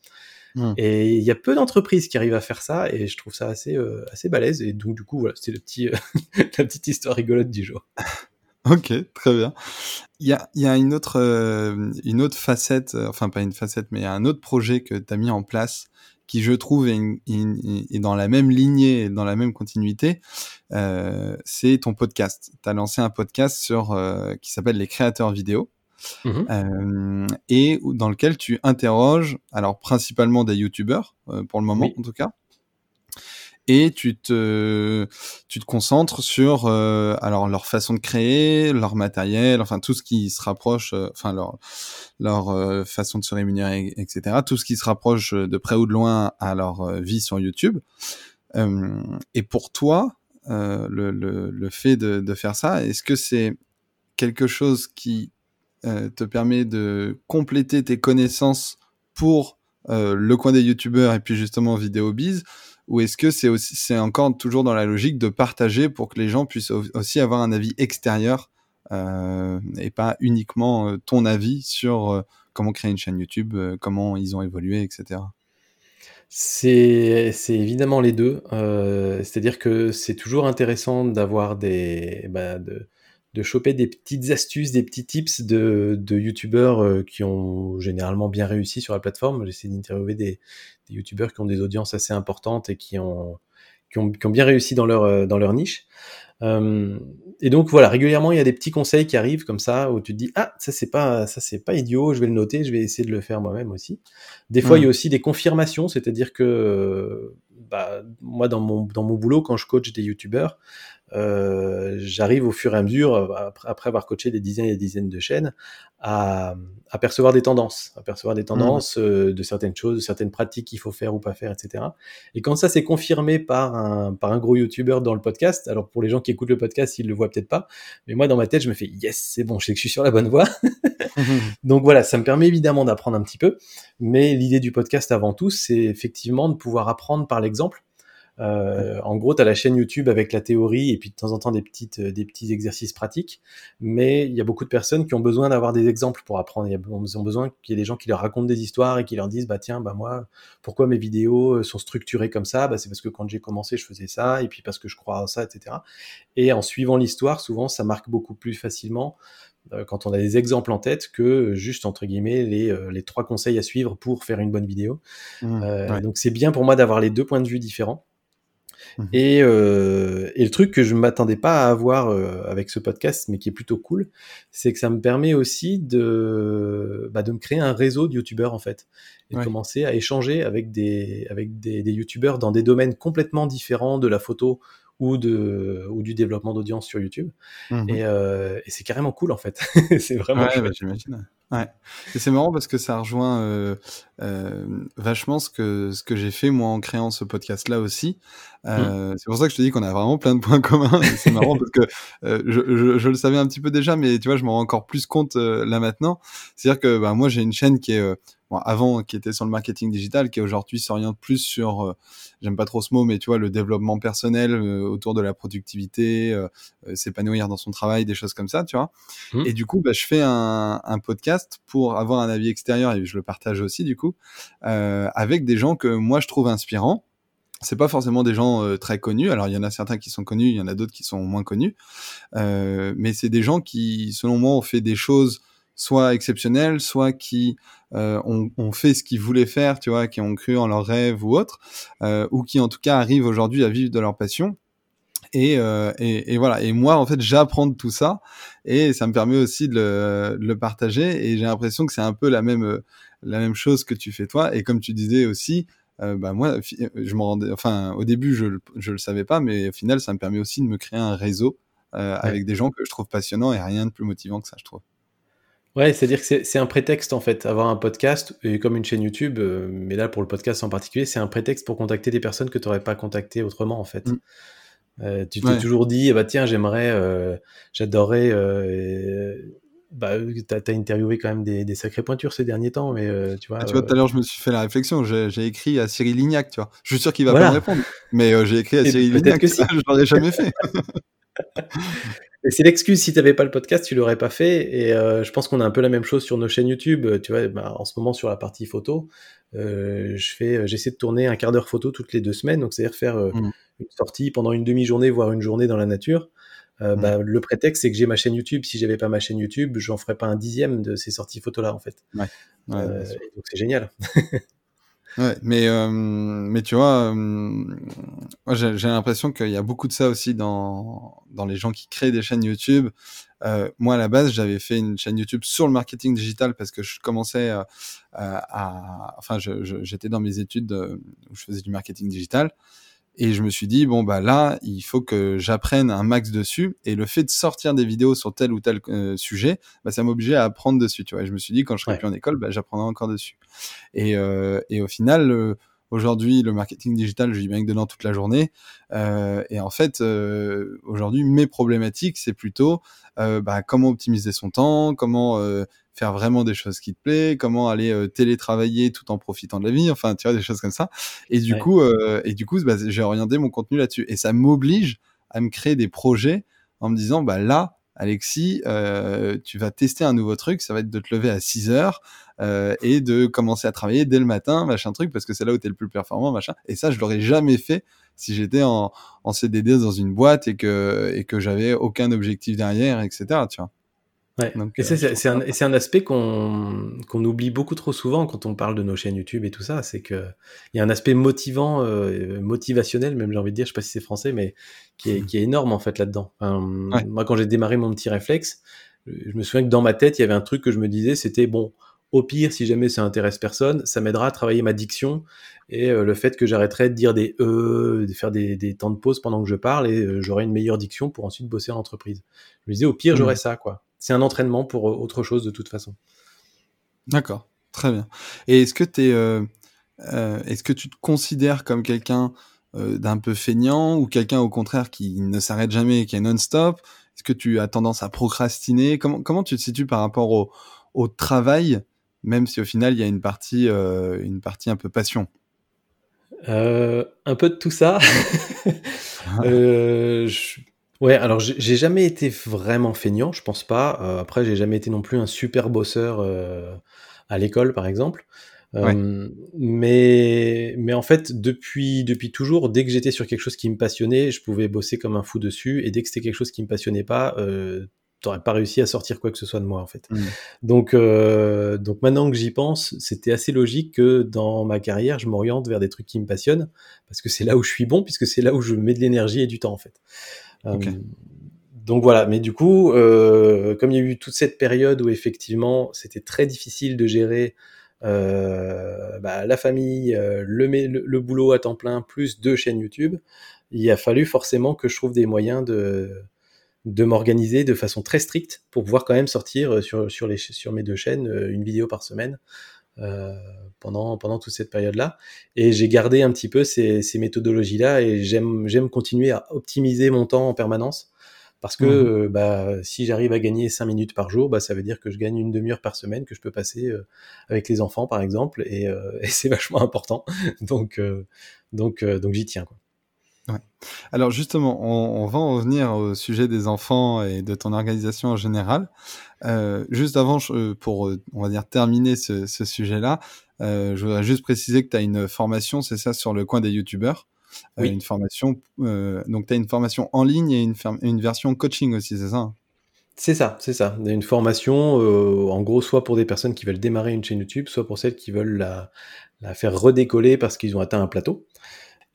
Mmh. Et il y a peu d'entreprises qui arrivent à faire ça, et je trouve ça assez, euh, assez balèze. Et donc du coup, voilà, c'est le petit, la petite histoire rigolote du jour. Ok, très bien. Il y a, y a une autre, euh, une autre facette, enfin pas une facette, mais un autre projet que tu as mis en place qui je trouve est, est, dans la même lignée et dans la même continuité, euh, c'est ton podcast. Tu as lancé un podcast sur euh, qui s'appelle les créateurs vidéo. Mmh euh, et dans lequel tu interroges, alors principalement des youtubeurs, euh, pour le moment en tout cas, et tu te tu te concentres sur euh, alors leur façon de créer, leur matériel, enfin tout ce qui se rapproche, euh, enfin leur leur euh, façon de se rémunérer, etc. Tout ce qui se rapproche de près ou de loin à leur vie sur YouTube. et pour toi, le, le, le fait de, de faire ça, est-ce que c'est quelque chose qui te permet de compléter tes connaissances pour le coin des youtubeurs et puis justement vidéo biz ou est-ce que c'est aussi c'est encore toujours dans la logique de partager pour que les gens puissent aussi avoir un avis extérieur euh, et pas uniquement euh, ton avis sur euh, comment créer une chaîne YouTube, comment ils ont évolué, etc. C'est évidemment les deux. C'est-à-dire que c'est toujours intéressant d'avoir des bah, de choper des petites astuces, des petits tips de, de youtubeurs euh, qui ont généralement bien réussi sur la plateforme. J'essaie d'interviewer des, des youtubeurs qui ont des audiences assez importantes et qui ont, qui ont, qui ont bien réussi dans leur, euh, dans leur niche. Euh, et donc voilà, régulièrement il y a des petits conseils qui arrivent comme ça où tu te dis ah ça c'est pas ça c'est pas idiot, je vais le noter, je vais essayer de le faire moi-même aussi. Des fois il y a aussi des confirmations, c'est-à-dire que bah, moi dans mon dans mon boulot quand je coach des youtubeurs, euh, j'arrive au fur et à mesure, euh, après avoir coaché des dizaines et des dizaines de chaînes, à, à percevoir des tendances, à percevoir des mmh. tendances euh, de certaines choses, de certaines pratiques qu'il faut faire ou pas faire, etc. Et quand ça c'est confirmé par un, par un gros YouTuber dans le podcast, alors pour les gens qui écoutent le podcast, ils le voient peut-être pas, mais moi dans ma tête, je me fais yes, c'est bon, je sais que je suis sur la bonne voie. Donc voilà, ça me permet évidemment d'apprendre un petit peu, mais l'idée du podcast avant tout, c'est effectivement de pouvoir apprendre par l'exemple euh, en gros, tu as la chaîne YouTube avec la théorie et puis de temps en temps des, petites, euh, des petits exercices pratiques. Mais il y a beaucoup de personnes qui ont besoin d'avoir des exemples pour apprendre. Ils ont besoin qu'il y ait des gens qui leur racontent des histoires et qui leur disent, bah tiens, bah moi, pourquoi mes vidéos euh, sont structurées comme ça? Bah, C'est parce que quand j'ai commencé, je faisais ça, et puis parce que je crois à ça, etc. Et en suivant l'histoire, souvent, ça marque beaucoup plus facilement quand on a des exemples en tête que juste entre guillemets les, les trois conseils à suivre pour faire une bonne vidéo. Mmh, donc c'est bien pour moi d'avoir les deux points de vue différents. Mmh. Et, euh, et, le truc que je m'attendais pas à avoir euh, avec ce podcast, mais qui est plutôt cool, c'est que ça me permet aussi de, bah, de me créer un réseau de youtubeurs en fait, et de commencer à échanger avec des avec des, des youtubeurs dans des domaines complètement différents de la photo ou de ou du développement d'audience sur YouTube. Mmh et, euh, et c'est carrément cool en fait. c'est vraiment. Ouais, bah, j'imagine. Ouais. Et c'est marrant parce que ça rejoint euh, euh, vachement ce que ce que j'ai fait moi en créant ce podcast là aussi. Euh, mmh. C'est pour ça que je te dis qu'on a vraiment plein de points communs. C'est marrant parce que euh, je, je, je, le savais un petit peu déjà, mais tu vois, je m'en rends encore plus compte euh, là maintenant. C'est-à-dire que bah, moi j'ai une chaîne qui est bon, avant qui était sur le marketing digital, qui aujourd'hui s'oriente plus sur, euh, j'aime pas trop ce mot, mais tu vois, le développement personnel euh, autour de la productivité, euh, s'épanouir dans son travail, des choses comme ça, tu vois. Mmh. Et du coup, bah, je fais un, un, podcast pour avoir un avis extérieur et je le partage aussi, du coup, avec des gens que moi je trouve inspirants. C'est pas forcément des gens très connus. Alors il y en a certains qui sont connus, il y en a d'autres qui sont moins connus, mais c'est des gens qui, selon moi, ont fait des choses soit exceptionnels, soit qui euh, ont, ont, fait ce qu'ils voulaient faire, tu vois, qui ont cru en leurs rêves ou autres, euh, ou qui en tout cas arrivent aujourd'hui à vivre de leur passion. Et, euh, et, et, voilà. Et moi, en fait, j'apprends de tout ça, et ça me permet aussi de le, de le partager. Et j'ai l'impression que c'est un peu la même la même chose que tu fais toi. Et comme tu disais aussi, euh, bah moi, je me rendais, enfin, au début, je, je le savais pas, mais au final, ça me permet aussi de me créer un réseau euh, avec des gens que je trouve passionnants et rien de plus motivant que ça, je trouve. Ouais, c'est-à-dire que c'est un prétexte en fait, avoir un podcast et comme une chaîne YouTube, euh, mais là pour le podcast en particulier, c'est un prétexte pour contacter des personnes que tu n'aurais pas contactées autrement en fait. Mm. Euh, tu t'es toujours dit, bah tiens, j'aimerais, euh, j'adorerais bah, t'as as interviewé quand même des, des, sacrées pointures ces derniers temps, mais tu vois. Ah, tu vois, tout à l'heure, je me suis fait la réflexion. J'ai écrit à Cyril Lignac, tu vois. Je suis sûr qu'il va pas me répondre, mais j'ai écrit à Cyril Lignac. Que si. je l'aurais jamais fait. c'est l'excuse. Si t'avais pas le podcast, tu l'aurais pas fait. Et euh, je pense qu'on a un peu la même chose sur nos chaînes YouTube. Tu vois, bah, en ce moment sur la partie photo, je fais, j'essaie de tourner un quart d'heure photo toutes les deux semaines. Donc c'est-à-dire faire mmh. une sortie pendant une demi-journée, voire une journée dans la nature. Euh, mmh. bah, le prétexte, c'est que j'ai ma chaîne YouTube. Si j'avais pas ma chaîne YouTube, j'en ferais pas un dixième de ces sorties photos-là, en fait. Ouais. Euh, donc c'est génial. ouais, mais, euh, mais tu vois, moi j'ai l'impression qu'il y a beaucoup de ça aussi dans, dans les gens qui créent des chaînes YouTube. moi, à la base, j'avais fait une chaîne YouTube sur le marketing digital parce que je commençais à, à enfin, j'étais dans mes études où je faisais du marketing digital. Et je me suis dit, bon, bah là, il faut que j'apprenne un max dessus. Et le fait de sortir des vidéos sur tel ou tel euh, sujet, bah, ça m'obligeait à apprendre dessus. Tu vois. Et je me suis dit, quand je serai plus en école, bah, j'apprendrai encore dessus. Et, euh, et au final, aujourd'hui, le marketing digital, je vis baigne dedans toute la journée. Euh, et en fait, euh, aujourd'hui, mes problématiques, c'est plutôt euh, bah, comment optimiser son temps, comment faire vraiment des choses qui te plaisent, comment aller télétravailler tout en profitant de la vie, enfin, tu vois, des choses comme ça. Et du coup, et du coup, bah, j'ai orienté mon contenu là-dessus. Et ça m'oblige à me créer des projets en me disant, bah là, Alexis, euh, tu vas tester un nouveau truc, ça va être de te lever à 6 heures euh, et de commencer à travailler dès le matin, machin truc, parce que c'est là où tu es le plus performant, machin. Et ça, je l'aurais jamais fait si j'étais en, en CDD dans une boîte et que, et que j'avais aucun objectif derrière, etc. Tu. Ouais. et c'est un, un, aspect qu'on qu'on oublie beaucoup trop souvent quand on parle de nos chaînes YouTube et tout ça, c'est que il y a un aspect motivant, euh, motivationnel, même j'ai envie de dire, je sais pas si c'est français, mais qui est, qui est énorme en fait là-dedans. Moi, quand j'ai démarré mon petit réflexe, je me souviens que dans ma tête, il y avait un truc que je me disais, c'était bon, au pire, si jamais ça intéresse personne, ça m'aidera à travailler ma diction et euh, le fait que j'arrêterai de dire des e, de faire des, des, temps de pause pendant que je parle et euh, j'aurai une meilleure diction pour ensuite bosser en entreprise. Je me disais, au pire, mmh. j'aurai ça, quoi c'est un entraînement pour euh, autre chose de toute façon. D'accord, très bien. Et est-ce que tu euh, euh, que tu te considères comme quelqu'un d'un peu feignant ou quelqu'un au contraire qui ne s'arrête jamais et qui est non-stop? Est-ce que tu as tendance à procrastiner? Comment, comment tu te situes par rapport au, au travail, même si au final il y a une partie, une partie un peu passion? Un peu de tout ça. je Ouais, alors j'ai jamais été vraiment feignant, je pense pas. Euh, après, j'ai jamais été non plus un super bosseur euh, à l'école, par exemple. Euh, mais, mais en fait, depuis, depuis toujours, dès que j'étais sur quelque chose qui me passionnait, je pouvais bosser comme un fou dessus. Et dès que c'était quelque chose qui me passionnait pas, euh, t'aurais pas réussi à sortir quoi que ce soit de moi, en fait. Mmh. Donc, euh, donc maintenant que j'y pense, c'était assez logique que dans ma carrière, je m'oriente vers des trucs qui me passionnent, parce que c'est là où je suis bon, puisque c'est là où je mets de l'énergie et du temps, en fait. Euh, donc voilà, mais du coup, euh, comme il y a eu toute cette période où effectivement c'était très difficile de gérer euh, bah, la famille, le, boulot à temps plein, plus deux chaînes YouTube, il a fallu forcément que je trouve des moyens de, m'organiser de façon très stricte pour pouvoir quand même sortir sur, mes deux chaînes une vidéo par semaine pendant, pendant toute cette période-là. Et j'ai gardé un petit peu ces, ces méthodologies-là et j'aime, j'aime continuer à optimiser mon temps en permanence. Parce que mmh. euh, bah, si j'arrive à gagner 5 minutes par jour, bah, ça veut dire que je gagne une demi-heure par semaine que je peux passer euh, avec les enfants, par exemple, et, et c'est vachement important. donc, donc, donc j'y tiens. Quoi. Ouais. Alors justement, on, on, va en revenir au sujet des enfants et de ton organisation en général. Euh, juste avant, pour on va dire terminer ce, ce sujet-là, euh, je voudrais juste préciser que tu as une formation, c'est ça, sur le coin des youtubeurs. Euh, oui. une formation, euh, donc tu as une formation en ligne et une, une version coaching aussi, c'est ça hein? C'est ça, c'est ça. Une formation, euh, en gros, soit pour des personnes qui veulent démarrer une chaîne YouTube, soit pour celles qui veulent la, la faire redécoller parce qu'ils ont atteint un plateau.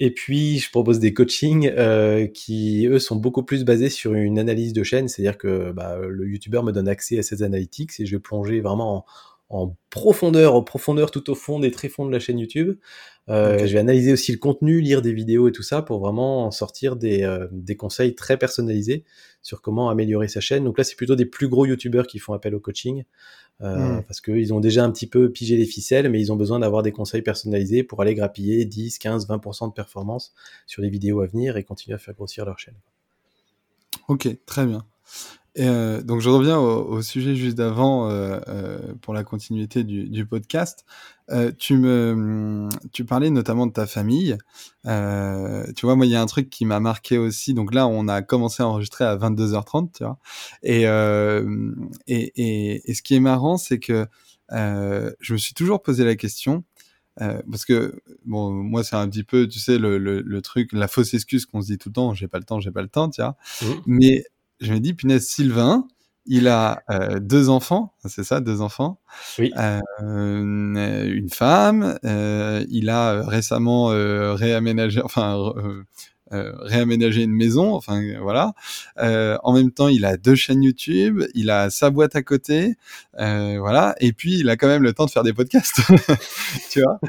Et puis, je propose des coachings euh, qui, eux, sont beaucoup plus basés sur une analyse de chaîne. C'est-à-dire que bah, le YouTuber me donne accès à ces analytics et je vais plonger vraiment en, en profondeur, en profondeur tout au fond des tréfonds de la chaîne YouTube. Euh, Je vais analyser aussi le contenu, lire des vidéos et tout ça pour vraiment en sortir des, euh, des conseils très personnalisés sur comment améliorer sa chaîne. Donc là, c'est plutôt des plus gros YouTubeurs qui font appel au coaching euh, hmm. parce qu'ils ont déjà un petit peu pigé les ficelles, mais ils ont besoin d'avoir des conseils personnalisés pour aller grappiller 10, 15, 20% de performance sur les vidéos à venir et continuer à faire grossir leur chaîne. Ok, très bien. Euh, donc je reviens au, sujet juste d'avant euh, euh, pour la continuité du, podcast. tu me, tu parlais notamment de ta famille. tu vois, moi il y a un truc qui m'a marqué aussi. Donc là, on a commencé à enregistrer à 22h30, tu vois. Et et, et, ce qui est marrant, c'est que je me suis toujours posé la question. parce que bon, moi c'est un petit peu, tu sais, le, le, truc, la fausse excuse qu'on se dit tout le temps, j'ai pas le temps, j'ai pas le temps, tu vois. Mmh. Mais je me dis, punaise, Sylvain, il a euh, deux enfants, c'est ça, deux enfants. Oui. Euh, une femme. Euh, il a récemment réaménagé, enfin euh, réaménager une maison, enfin voilà. Euh, en même temps, il a deux chaînes YouTube, il a sa boîte à côté, euh, voilà. Et puis, il a quand même le temps de faire des podcasts, tu vois.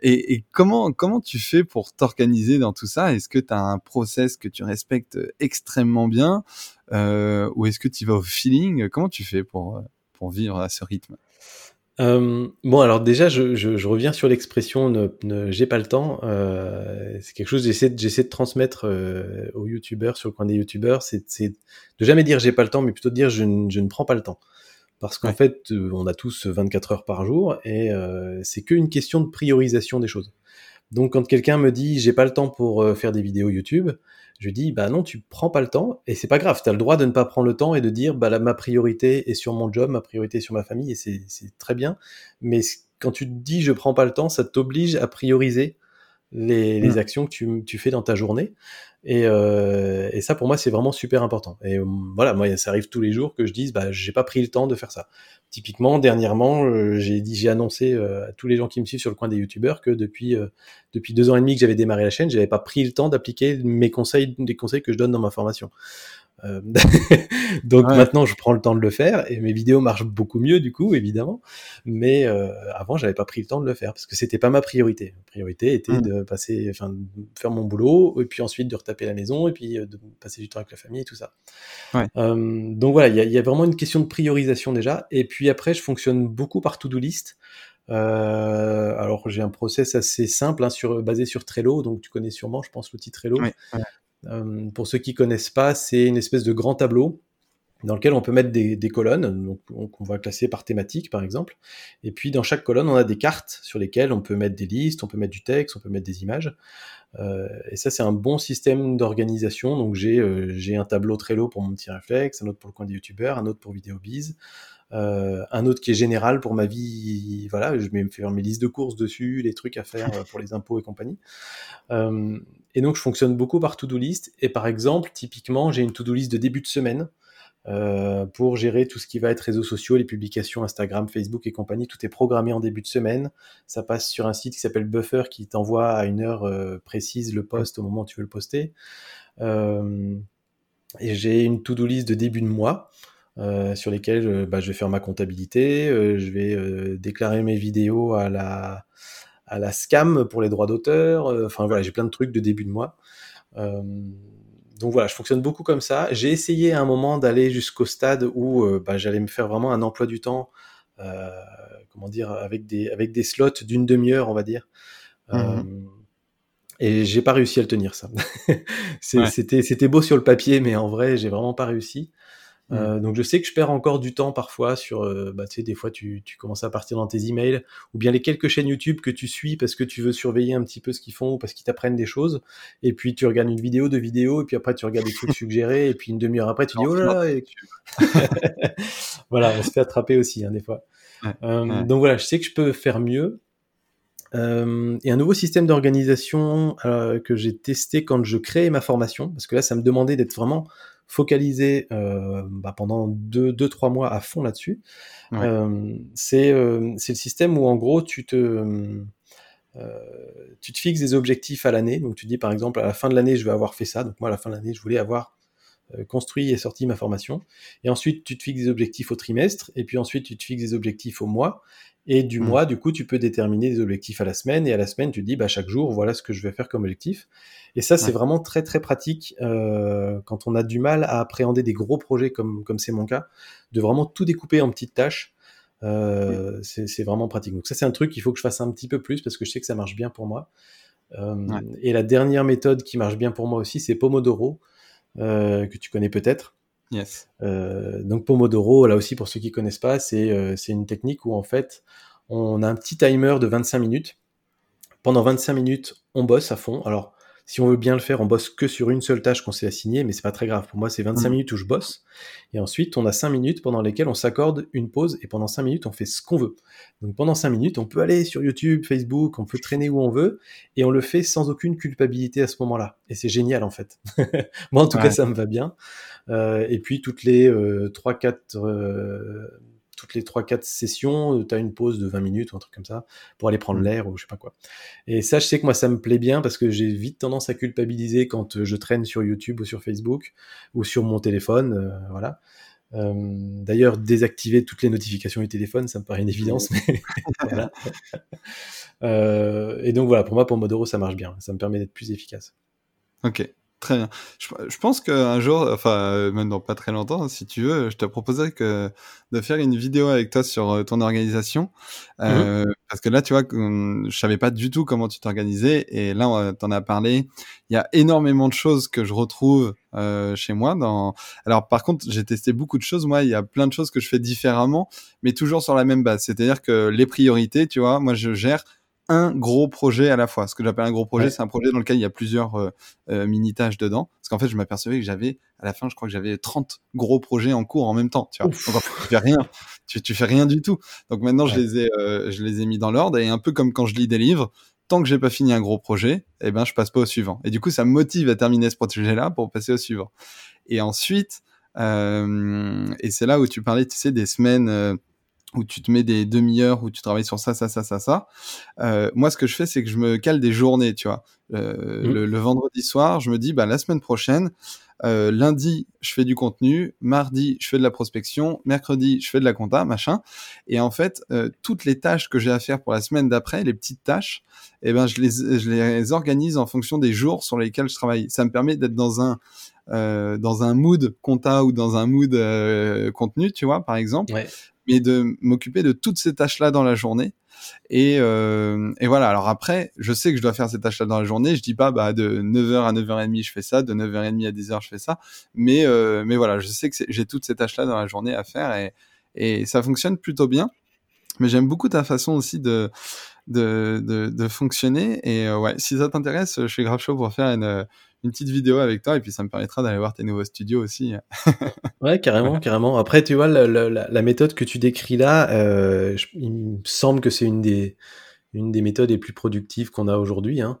Et, et, comment comment tu fais pour t'organiser dans tout ça? Est-ce que tu as un process que tu respectes extrêmement bien, ou est-ce que tu vas au feeling? Comment tu fais pour pour vivre à ce rythme? Euh, bon, alors déjà, je, je, je reviens sur l'expression ne, j'ai pas le temps. Euh, c'est quelque chose que j'essaie, j'essaie de transmettre euh, aux youtubeurs, sur le coin des youtubeurs. C'est, c'est de jamais dire j'ai pas le temps, mais plutôt de dire je, je ne prends pas le temps. Parce qu'en fait, euh, on a tous 24 heures par jour et euh, c'est qu'une question de priorisation des choses. Donc, quand quelqu'un me dit j'ai pas le temps pour euh, faire des vidéos YouTube, je dis bah non, tu prends pas le temps et c'est pas grave, tu as le droit de ne pas prendre le temps et de dire bah ma priorité est sur mon job, ma priorité est sur ma famille et c'est très bien. Mais quand tu te dis je prends pas le temps, ça t'oblige à prioriser les, les mmh. actions que tu, tu, fais dans ta journée. Et, euh, et ça pour moi c'est vraiment super important. Et euh, voilà, moi ça arrive tous les jours que je dise bah j'ai pas pris le temps de faire ça. Typiquement, dernièrement, euh, j'ai dit, j'ai annoncé euh, à tous les gens qui me suivent sur le coin des youtubeurs que depuis depuis deux ans et demi que j'avais démarré la chaîne, j'avais pas pris le temps d'appliquer mes conseils, des conseils que je donne dans ma formation. Euh, donc maintenant, je prends le temps de le faire et mes vidéos marchent beaucoup mieux du coup, évidemment. Mais euh, avant, j'avais pas pris le temps de le faire parce que c'était pas ma priorité. Ma priorité était mmh. de passer, enfin, faire mon boulot et puis ensuite de retaper la maison et puis euh, de passer du temps avec la famille et tout ça. Ouais. Euh, donc voilà, il y a, y a, vraiment une question de priorisation déjà. Et puis après, je fonctionne beaucoup par to-do list. Euh, alors j'ai un process assez simple hein, sur, basé sur Trello, donc tu connais sûrement, je pense, l'outil Trello. Ouais, pour ceux qui connaissent pas, c'est une espèce de grand tableau dans lequel on peut mettre des, colonnes, donc on va classer par thématique par exemple, et puis dans chaque colonne on a des cartes sur lesquelles on peut mettre des listes, on peut mettre du texte, on peut mettre des images, euh, et ça c'est un bon système d'organisation. Donc j'ai euh, j'ai un tableau Trello pour mon petit réflexe, un autre pour le coin des youtubeurs, un autre pour VidéoBiz, euh, un autre qui est général pour ma vie, voilà, je vais me faire mes listes de courses dessus, les trucs à faire pour les impôts et compagnie. Et donc, je fonctionne beaucoup par to-do list. Et par exemple, typiquement, j'ai une to-do list de début de semaine euh, pour gérer tout ce qui va être réseaux sociaux, les publications Instagram, Facebook et compagnie. Tout est programmé en début de semaine. Ça passe sur un site qui s'appelle Buffer qui t'envoie à une heure euh, précise le post au moment où tu veux le poster. Euh, et j'ai une to-do list de début de mois. Sur lesquelles bah, je vais faire ma comptabilité, je vais déclarer mes vidéos à la, à la scam pour les droits d'auteur. Euh, enfin voilà, j'ai plein de trucs de début de mois. Euh, donc voilà, je fonctionne beaucoup comme ça. J'ai essayé à un moment d'aller jusqu'au stade où euh, bah, j'allais me faire vraiment un emploi du temps, comment dire, avec des avec des slots d'une demi-heure, on va dire. Mmh. Et j'ai pas réussi à le tenir ça. C'était c'était beau sur le papier, mais en vrai, j'ai vraiment pas réussi. Mm. Euh, donc je sais que je perds encore du temps parfois sur, euh, bah, tu sais, des fois tu, tu, commences à partir dans tes emails ou bien les quelques chaînes YouTube que tu suis parce que tu veux surveiller un petit peu ce qu'ils font ou parce qu'ils t'apprennent des choses. Et puis tu regardes une vidéo, deux vidéos et puis après tu regardes des trucs suggérés et puis une demi-heure après tu dis oh là là. Et... voilà, on se fait attraper aussi hein, des fois. Euh, donc voilà, je sais que je peux faire mieux. Euh, et un nouveau système d'organisation euh, que j'ai testé quand je créais ma formation, parce que là, ça me demandait d'être vraiment focaliser bah, pendant deux, deux, trois mois à fond là-dessus. c'est le système où en gros tu te tu te fixes des objectifs à l'année. Donc tu dis par exemple à la fin de l'année je vais avoir fait ça. Donc moi à la fin de l'année je voulais avoir construit et sorti ma formation. Et ensuite tu te fixes des objectifs au trimestre. Et puis ensuite tu te fixes des objectifs au mois. Et du mmh. mois, du coup, tu peux déterminer des objectifs à la semaine. Et à la semaine, tu te dis, bah, chaque jour, voilà ce que je vais faire comme objectif. Et ça, c'est vraiment très, très pratique euh, quand on a du mal à appréhender des gros projets comme comme c'est mon cas, de vraiment tout découper en petites tâches. Euh, C'est vraiment pratique. Donc ça, c'est un truc qu'il faut que je fasse un petit peu plus parce que je sais que ça marche bien pour moi. Euh, Et la dernière méthode qui marche bien pour moi aussi, c'est Pomodoro, que tu connais peut-être. Yes. Donc Pomodoro, là aussi pour ceux qui connaissent pas, c'est c'est une technique où en fait on a un petit timer de 25 minutes. Pendant 25 minutes, on bosse à fond. Alors si on veut bien le faire, on bosse que sur une seule tâche qu'on s'est assignée, mais c'est pas très grave. Pour moi, c'est 25 mm. minutes où je bosse. Et ensuite, on a 5 minutes pendant lesquelles on s'accorde une pause. Et pendant 5 minutes, on fait ce qu'on veut. Donc pendant 5 minutes, on peut aller sur YouTube, Facebook, on peut traîner où on veut. Et on le fait sans aucune culpabilité à ce moment-là. Et c'est génial, en fait. moi, en tout cas, ça me va bien. Euh, et puis, toutes les euh, 3-4 toutes les 3-4 sessions, euh, tu as une pause de 20 minutes ou un truc comme ça pour aller prendre mmh. l'air ou je sais pas quoi. Et ça, je sais que moi, ça me plaît bien parce que j'ai vite tendance à culpabiliser quand euh, je traîne sur YouTube ou sur Facebook ou sur mon téléphone. Euh, voilà. D'ailleurs, désactiver toutes les notifications du téléphone, ça me paraît une évidence, mais voilà. et donc voilà, pour moi, pour Modoro, ça marche bien. Ça me permet d'être plus efficace. Ok. Très bien. Je, je pense qu'un jour, enfin, euh, même dans pas très longtemps, si tu veux, je te proposerais que de faire une vidéo avec toi sur euh, ton organisation. Euh, mmh Parce que là, tu vois, je savais pas du tout comment tu t'organisais. Et là, t'en as parlé. Il y a énormément de choses que je retrouve euh, chez moi. Dans... Alors, par contre, j'ai testé beaucoup de choses. Moi, il y a plein de choses que je fais différemment, mais toujours sur la même base. C'est-à-dire que les priorités, tu vois, moi, je gère un gros projet à la fois. Ce que j'appelle un gros projet, c'est un projet dans lequel il y a plusieurs euh, euh, mini-tâches dedans. Parce qu'en fait, je m'apercevais que j'avais, à la fin, je crois que j'avais 30 gros projets en cours en même temps. Tu vois, Donc, tu fais rien, tu, tu, fais rien du tout. Donc maintenant, je les ai, euh, je les ai mis dans l'ordre et un peu comme quand je lis des livres. Tant que j'ai pas fini un gros projet, eh ben, je passe pas au suivant. Et du coup, ça me motive à terminer ce projet-là pour passer au suivant. Et ensuite, et c'est là où tu parlais, tu sais, des semaines où tu te mets des demi-heures où tu travailles sur ça, ça, ça, ça, ça. Euh, moi, ce que je fais, c'est que je me cale des journées, tu vois. Euh, mmh. le, vendredi soir, je me dis, bah, la semaine prochaine, euh, lundi, je fais du contenu, mardi, je fais de la prospection, mercredi, je fais de la compta, machin. Et en fait, toutes les tâches que j'ai à faire pour la semaine d'après, les petites tâches, eh ben, je les, je les organise en fonction des jours sur lesquels je travaille. Ça me permet d'être dans un, euh, dans un mood compta ou dans un mood euh, contenu, tu vois, par exemple. Ouais mais de m'occuper de toutes ces tâches-là dans la journée. Et, euh, et, voilà. Alors après, je sais que je dois faire ces tâches-là dans la journée. Je dis pas, bah, de 9h à 9h30, je fais ça. De 9h30 à 10h, je fais ça. Mais, euh, mais voilà, je sais que j'ai toutes ces tâches-là dans la journée à faire et, et ça fonctionne plutôt bien. Mais j'aime beaucoup ta façon aussi de, de, de, fonctionner. Et euh, ouais, si ça t'intéresse, je suis grave chaud pour faire une, une petite vidéo avec toi et puis ça me permettra d'aller voir tes nouveaux studios aussi. ouais, carrément, carrément. Après, tu vois, la, la, la, méthode que tu décris là, euh, il me semble que c'est une des, une des méthodes les plus productives qu'on a aujourd'hui. Hein.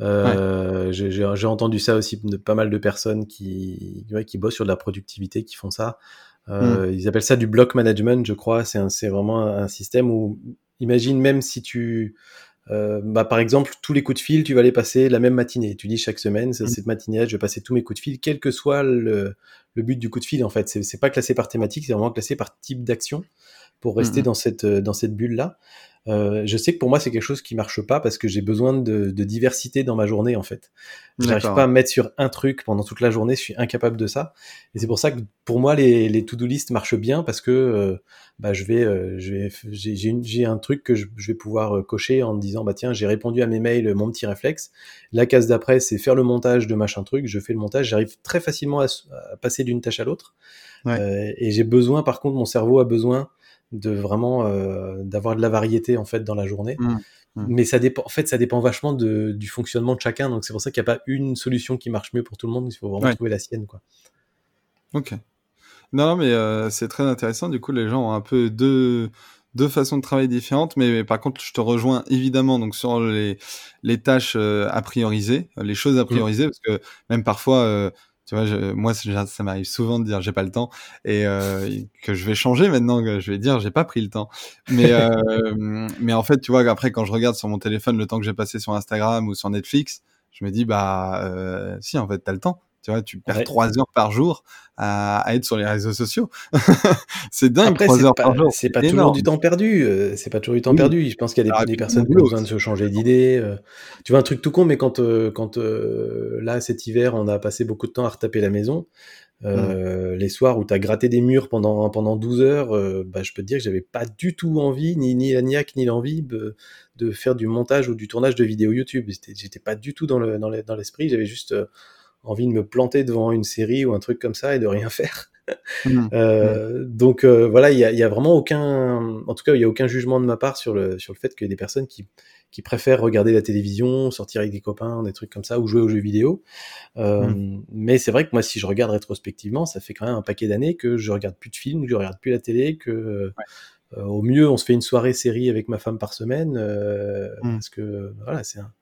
Euh, J'ai entendu ça aussi de pas mal de personnes qui, ouais, qui bossent sur de la productivité, qui font ça. Euh, hmm. Ils appellent ça du block management, je crois. C'est vraiment un système où, imagine même si tu euh, bah, par exemple, tous les coups de fil, tu vas les passer la même matinée. Tu dis chaque semaine, mmh. cette matinée, je vais passer tous mes coups de fil, quel que soit le, le but du coup de fil. En fait, c'est pas classé par thématique, c'est vraiment classé par type d'action pour rester mmh. dans cette dans cette bulle là. Euh, je sais que pour moi c'est quelque chose qui marche pas parce que j'ai besoin de, de, diversité dans ma journée en fait. Je n'arrive pas à me mettre sur un truc pendant toute la journée, je suis incapable de ça. Et c'est pour ça que pour moi les, les to-do list marchent bien parce que euh, bah, je vais, euh, je vais, j'ai un truc que je, je, vais pouvoir cocher en disant bah tiens j'ai répondu à mes mails, mon petit réflexe. La case d'après c'est faire le montage de machin truc. Je fais le montage, j'arrive très facilement à, à passer d'une tâche à l'autre. Ouais. et j'ai besoin par contre mon cerveau a besoin de vraiment euh, d'avoir de la variété en fait dans la journée. Mmh, mmh. Mais ça dépend, en fait, ça dépend vachement de, du fonctionnement de chacun. Donc c'est pour ça qu'il n'y a pas une solution qui marche mieux pour tout le monde. Il faut vraiment trouver la sienne, quoi. Ok. Non, mais euh, c'est très intéressant. Du coup, les gens ont un peu deux deux façons de travailler différentes, mais, par contre, je te rejoins évidemment donc sur les les tâches euh, à prioriser, les choses à mmh. prioriser, parce que même parfois Tu vois, je, moi, ça m'arrive souvent de dire j'ai pas le temps et euh, que je vais changer maintenant, que je vais dire j'ai pas pris le temps. Mais, euh, mais en fait, tu vois, après, quand je regarde sur mon téléphone le temps que j'ai passé sur Instagram ou sur Netflix, je me dis, bah, euh, si, en fait, t'as le temps. Tu vois, tu perds trois heures par jour à, à, être sur les réseaux sociaux. c'est dingue, trois heures par jour. C'est pas toujours du temps perdu. Euh, c'est pas toujours du temps perdu. Je pense qu'il y a des, ah, des personnes qui ont besoin de se changer d'idée. Euh. Tu vois, un truc tout con, mais quand, euh, quand là, cet hiver, on a passé beaucoup de temps à retaper la maison, mmh. les soirs où tu as gratté des murs pendant, pendant 12 heures, bah, je peux te dire que j'avais pas du tout envie, ni, ni la niaque, ni l'envie de, de, faire du montage ou du tournage de vidéos YouTube. J'étais pas du tout dans l'esprit. Le, dans j'avais juste envie de me planter devant une série ou un truc comme ça et de rien faire. Mmh. euh, mmh. Donc euh, voilà, il y a, y a, vraiment aucun, en tout cas, il y a aucun jugement de ma part sur le sur le fait qu'il y ait des personnes qui qui préfèrent regarder la télévision, sortir avec des copains, des trucs comme ça, ou jouer aux jeux vidéo. Euh, mmh. Mais c'est vrai que moi, si je regarde rétrospectivement, ça fait quand même un paquet d'années que je regarde plus de films, que je regarde plus la télé, que au mieux, on se fait une soirée série avec ma femme par semaine, parce que voilà, c'est un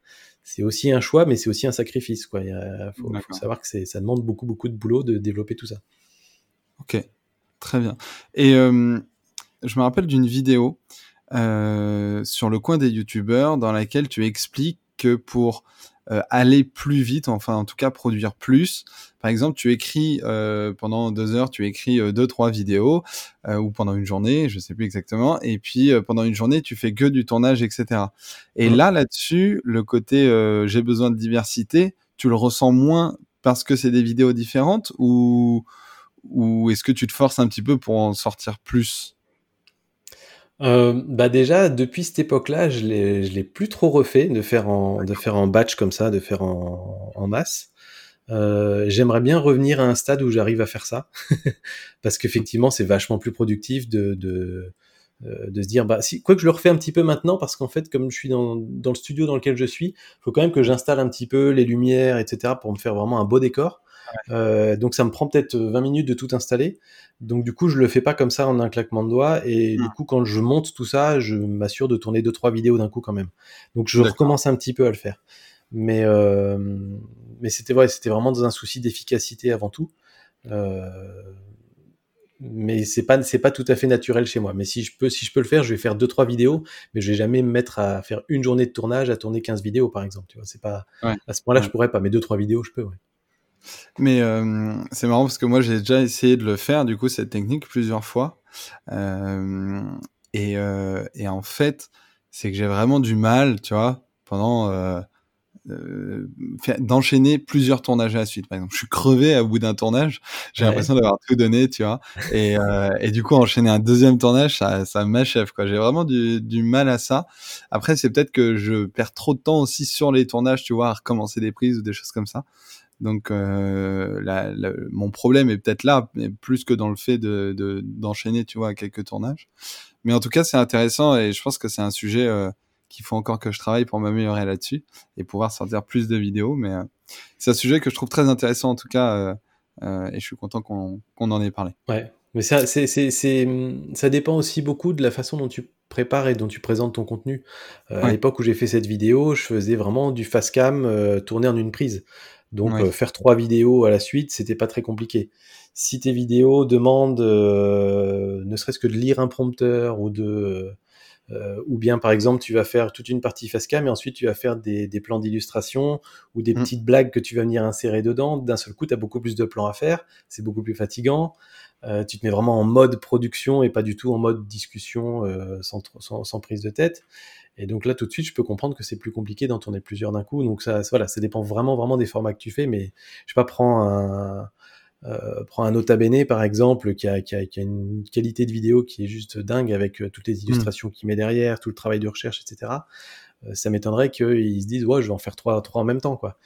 c'est aussi un choix, mais c'est aussi un sacrifice. Quoi. Il faut, savoir que ça demande beaucoup, beaucoup de boulot de développer tout ça. Ok, très bien. Et euh, je me rappelle d'une vidéo euh, sur le coin des youtubeurs dans laquelle tu expliques que pour euh, aller plus vite, enfin en tout cas produire plus. Par exemple, tu écris euh, pendant deux heures, tu écris euh, deux trois vidéos ou pendant une journée, je sais plus exactement. Et puis pendant une journée, tu fais que du tournage, etc. Et là, là-dessus, le côté j'ai besoin de diversité, tu le ressens moins parce que c'est des vidéos différentes ou ou est-ce que tu te forces un petit peu pour en sortir plus? Euh, bah déjà, depuis cette époque-là, je l'ai, je l'ai plus trop refait de faire en, de faire en batch comme ça, de faire en, en masse. Euh, j'aimerais bien revenir à un stade où j'arrive à faire ça, parce qu'effectivement, c'est vachement plus productif de, de, euh, de se dire, bah, si, quoi que je le refais un petit peu maintenant, parce qu'en fait, comme je suis dans, dans le studio dans lequel je suis, faut quand même que j'installe un petit peu les lumières, etc., pour me faire vraiment un beau décor. Euh, donc ça me prend peut-être 20 minutes de tout installer. Donc du coup, je le fais pas comme ça en un claquement de doigts. Et du coup, quand je monte tout ça, je m'assure de tourner deux trois vidéos d'un coup quand même. Donc je recommence un petit peu à le faire. Mais euh, mais c'était vrai, c'était vraiment dans un souci d'efficacité avant tout. Euh, mais c'est pas c'est pas tout à fait naturel chez moi. Mais si je peux si je peux le faire, je vais faire deux trois vidéos, mais je vais jamais me mettre à faire une journée de tournage à tourner 15 vidéos par exemple. Tu vois, c'est pas à ce point-là, je pourrais pas. Mais deux trois vidéos, je peux. Ouais. Mais euh, c'est marrant parce que moi j'ai déjà essayé de le faire, du coup, cette technique plusieurs fois. Euh, et, euh, et, en fait, c'est que j'ai vraiment du mal, tu vois, pendant d'enchaîner plusieurs tournages à la suite. Par exemple, je suis crevé au bout d'un tournage, j'ai l'impression d'avoir tout donné, tu vois. Et, euh, et, du coup, enchaîner un deuxième tournage, ça, ça m'achève, quoi. J'ai vraiment du, du, mal à ça. Après, c'est peut-être que je perds trop de temps aussi sur les tournages, tu vois, à recommencer des prises ou des choses comme ça. Donc, euh, la, mon problème est peut-être là, plus que dans le fait de d'enchaîner, tu vois, quelques tournages. Mais en tout cas, c'est intéressant et je pense que c'est un sujet euh, qu'il faut encore que je travaille pour m'améliorer là-dessus et pouvoir sortir plus de vidéos. Mais euh, c'est un sujet que je trouve très intéressant en tout cas et je suis content qu'on qu'on en ait parlé. Ouais, mais ça, c'est, c'est, ça dépend aussi beaucoup de la façon dont tu prépares et dont tu présentes ton contenu. À l'époque où j'ai fait cette vidéo, je faisais vraiment du fast cam tourné en une prise. Donc euh, faire trois vidéos à la suite, c'était pas très compliqué. Si tes vidéos demandent euh, ne serait-ce que de lire un prompteur ou de euh, ou bien par exemple tu vas faire toute une partie facecam et ensuite tu vas faire des, des plans d'illustration ou des mmh. petites blagues que tu vas venir insérer dedans. D'un seul coup, tu as beaucoup plus de plans à faire, c'est beaucoup plus fatigant. Euh, tu te mets vraiment en mode production et pas du tout en mode discussion euh, sans, sans, sans, prise de tête. Et donc là, tout de suite, je peux comprendre que c'est plus compliqué d'en tourner plusieurs d'un coup. Donc ça, voilà, ça dépend vraiment, vraiment des formats que tu fais. Mais je sais pas, prends un, euh, prends un Nota Bene par exemple, qui a, qui, a, qui a, une qualité de vidéo qui est juste dingue avec euh, toutes les mmh. illustrations qu'il met derrière, tout le travail de recherche, etc. Euh, ça m'étonnerait qu'ils se disent, ouais, je vais en faire trois, trois en même temps, quoi.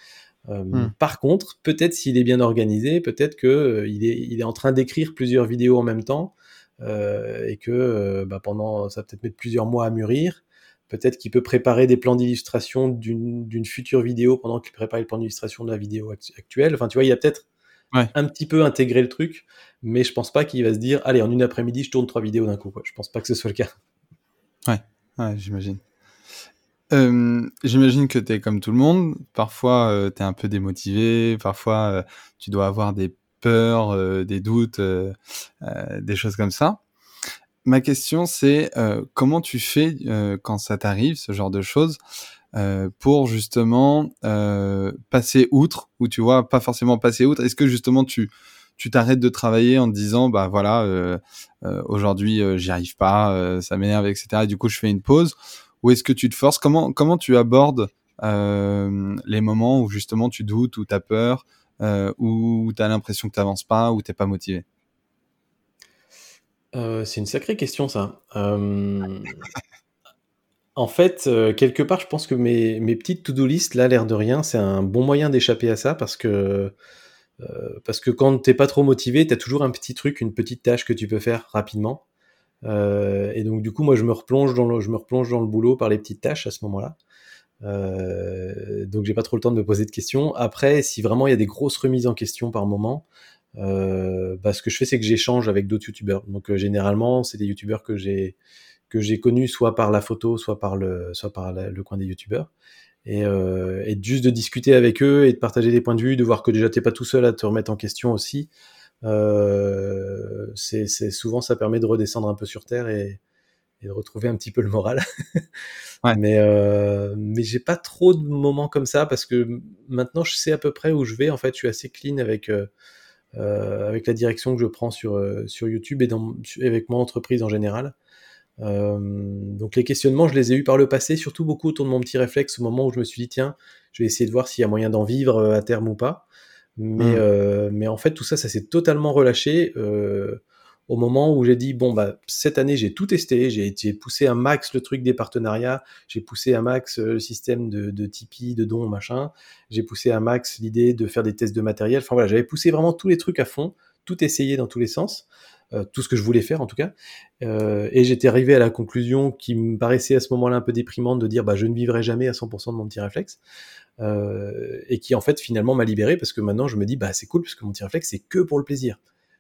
Euh, mmh. Par contre, peut-être s'il est bien organisé, peut-être que il, est, il est en train d'écrire plusieurs vidéos en même temps euh, et que bah, pendant, ça peut-être mettre plusieurs mois à mûrir Peut-être qu'il peut préparer des plans d'illustration d'une future vidéo pendant qu'il prépare le plan d'illustration de la vidéo actuelle. Enfin, tu vois, il a peut-être un petit peu intégré le truc, mais je pense pas qu'il va se dire, allez, en une après-midi, je tourne trois vidéos d'un coup. Quoi. Je pense pas que ce soit le cas. Ouais, ouais j'imagine. J'imagine que tu es comme tout le monde. Parfois, tu es un peu démotivé. Parfois, tu dois avoir des peurs, des doutes, des choses comme ça. Ma question, c'est comment tu fais quand ça t'arrive, ce genre de choses, pour justement passer outre, ou tu vois, pas forcément passer outre? Est-ce que justement tu tu t'arrêtes de travailler en te disant bah voilà euh, euh, aujourd'hui euh, j'y arrive pas ça m'énerve etc et du coup je fais une pause? Ou est-ce que tu te forces? Comment comment tu abordes les moments où justement tu doutes ou tu as peur ou tu as l'impression que tu n'avances pas ou t'es pas motivé? C'est une sacrée question ça En fait, quelque part, je pense que mes, petites to-do list, là, l'air de rien, c'est un bon moyen d'échapper à ça parce que euh, parce que quand t'es pas trop motivé, t'as toujours un petit truc, une petite tâche que tu peux faire rapidement. Euh, et donc du coup, moi, je me replonge dans le, je me replonge dans le boulot par les petites tâches à ce moment-là. Euh, donc j'ai pas trop le temps de me poser de questions. Après, si vraiment il y a des grosses remises en question par moment, euh, bah, ce que je fais, c'est que j'échange avec d'autres youtubeurs. Donc euh, généralement, c'est des youtubeurs que j'ai que j'ai connus soit par la photo, soit par le soit par le coin des youtubeurs et, euh, et juste de discuter avec eux et de partager des points de vue, de voir que déjà t'es pas tout seul à te remettre en question aussi. Euh, c'est souvent ça permet de redescendre un peu sur terre et, et de retrouver un petit peu le moral. ouais. Mais euh, mais j'ai pas trop de moments comme ça parce que maintenant je sais à peu près où je vais. En fait, je suis assez clean avec euh, euh avec la direction que je prends sur euh, sur YouTube et dans, avec mon entreprise en général. Euh, donc les questionnements, je les ai eus par le passé, surtout beaucoup autour de mon petit réflexe au moment où je me suis dit tiens, je vais essayer de voir s'il y a moyen d'en vivre euh, à terme ou pas. Mais, mmh. euh, mais en fait, tout ça, ça s'est totalement relâché euh, au moment où j'ai dit bon bah cette année j'ai tout testé, j'ai poussé un max le truc des partenariats, j'ai poussé un max le système de, de Tipeee, de dons machin, j'ai poussé un max l'idée de faire des tests de matériel. Enfin voilà, j'avais poussé vraiment tous les trucs à fond, tout essayé dans tous les sens. Euh, tout ce que je voulais faire en tout cas. Euh, et j'étais arrivé à la conclusion qui me paraissait à ce moment-là un peu déprimante de dire bah je ne vivrai jamais à 100% de mon petit réflexe. Euh, et qui en fait finalement m'a libéré parce que maintenant je me dis bah c'est cool parce que mon petit réflexe c'est que pour le plaisir.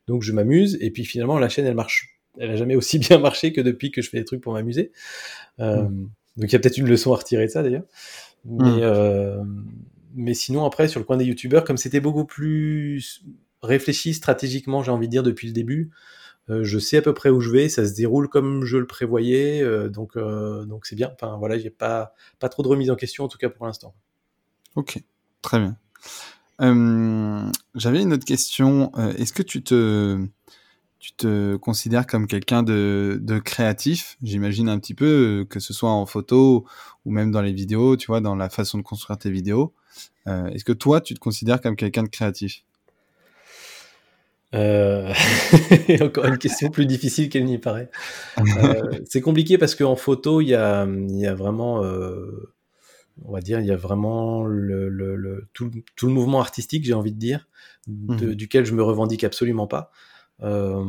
Donc je m'amuse et puis finalement la chaîne elle marche, elle a jamais aussi bien marché que depuis que je fais des trucs pour m'amuser. Euh, mm. Donc il y a peut-être une leçon à retirer de ça d'ailleurs. Mais, mm. euh, mais sinon après sur le coin des youtubeurs comme c'était beaucoup plus réfléchi stratégiquement j'ai envie de dire depuis le début. Euh, je sais à peu près où je vais, ça se déroule comme je le prévoyais, donc donc c'est bien. Enfin voilà, j'ai pas pas trop de remise en question en tout cas pour l'instant. Ok, très bien. J'avais une autre question. Est-ce que tu te tu te considères comme quelqu'un de, de créatif, j'imagine un petit peu, que ce soit en photo ou même dans les vidéos, tu vois, dans la façon de construire tes vidéos. Est-ce que toi, tu te considères comme quelqu'un de créatif? Euh... encore une question plus difficile qu'elle n'y paraît. Euh, c'est compliqué parce qu'en photo, il y a, y a vraiment, euh, on va dire, il y a vraiment le, le, le tout, tout, le mouvement artistique, j'ai envie de dire, de, mmh. duquel je me revendique absolument pas. Euh,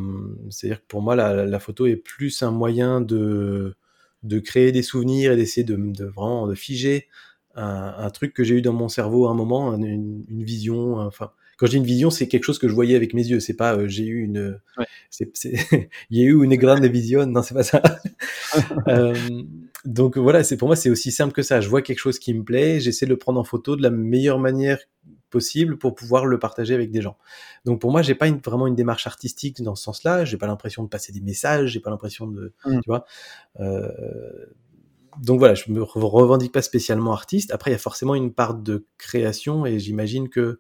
C'est-à-dire que pour moi, la, la, photo est plus un moyen de, de créer des souvenirs et d'essayer de, de, vraiment de figer un, un truc que j'ai eu dans mon cerveau à un moment, une, une vision, enfin quand j'ai une vision, c'est quelque chose que je voyais avec mes yeux. C'est pas euh, j'ai eu une, ouais. c'est, il y a eu une grande vision. Non, c'est pas ça. euh, donc voilà, c'est pour moi c'est aussi simple que ça. Je vois quelque chose qui me plaît, j'essaie de le prendre en photo de la meilleure manière possible pour pouvoir le partager avec des gens. Donc pour moi, j'ai pas une, vraiment une démarche artistique dans ce sens-là. J'ai pas l'impression de passer des messages, j'ai pas l'impression de, mmh. tu vois. Euh, donc voilà, je me revendique pas spécialement artiste. Après, il y a forcément une part de création et j'imagine que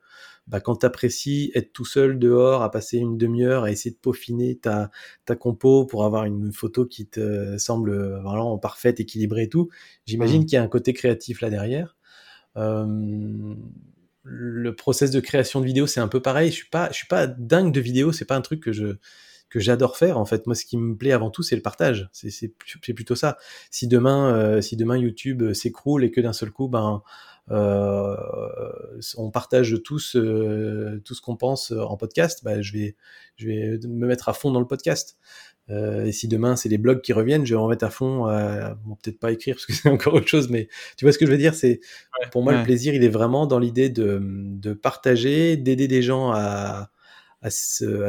bah, quand tu apprécies être tout seul dehors, à passer une demi-heure à essayer de peaufiner ta, ta compo pour avoir une photo qui te semble vraiment parfaite, équilibrée et tout, j'imagine mmh. qu'il y a un côté créatif là derrière. Euh, le process de création de vidéo, c'est un peu pareil. Je suis pas, je suis pas dingue de vidéo. C'est pas un truc que je que j'adore faire. En fait, moi, ce qui me plaît avant tout, c'est le partage. C'est c'est plutôt ça. Si demain, euh, si demain YouTube s'écroule et que d'un seul coup, ben euh, on partage tous euh, tout ce qu'on pense en podcast, bah, je vais je vais me mettre à fond dans le podcast. Euh, et si demain c'est les blogs qui reviennent, je vais en mettre à fond. Euh, bon, peut-être pas écrire parce que c'est encore autre chose, mais tu vois ce que je veux dire. C'est ouais, pour moi ouais. le plaisir, il est vraiment dans l'idée de, de partager, d'aider des gens à à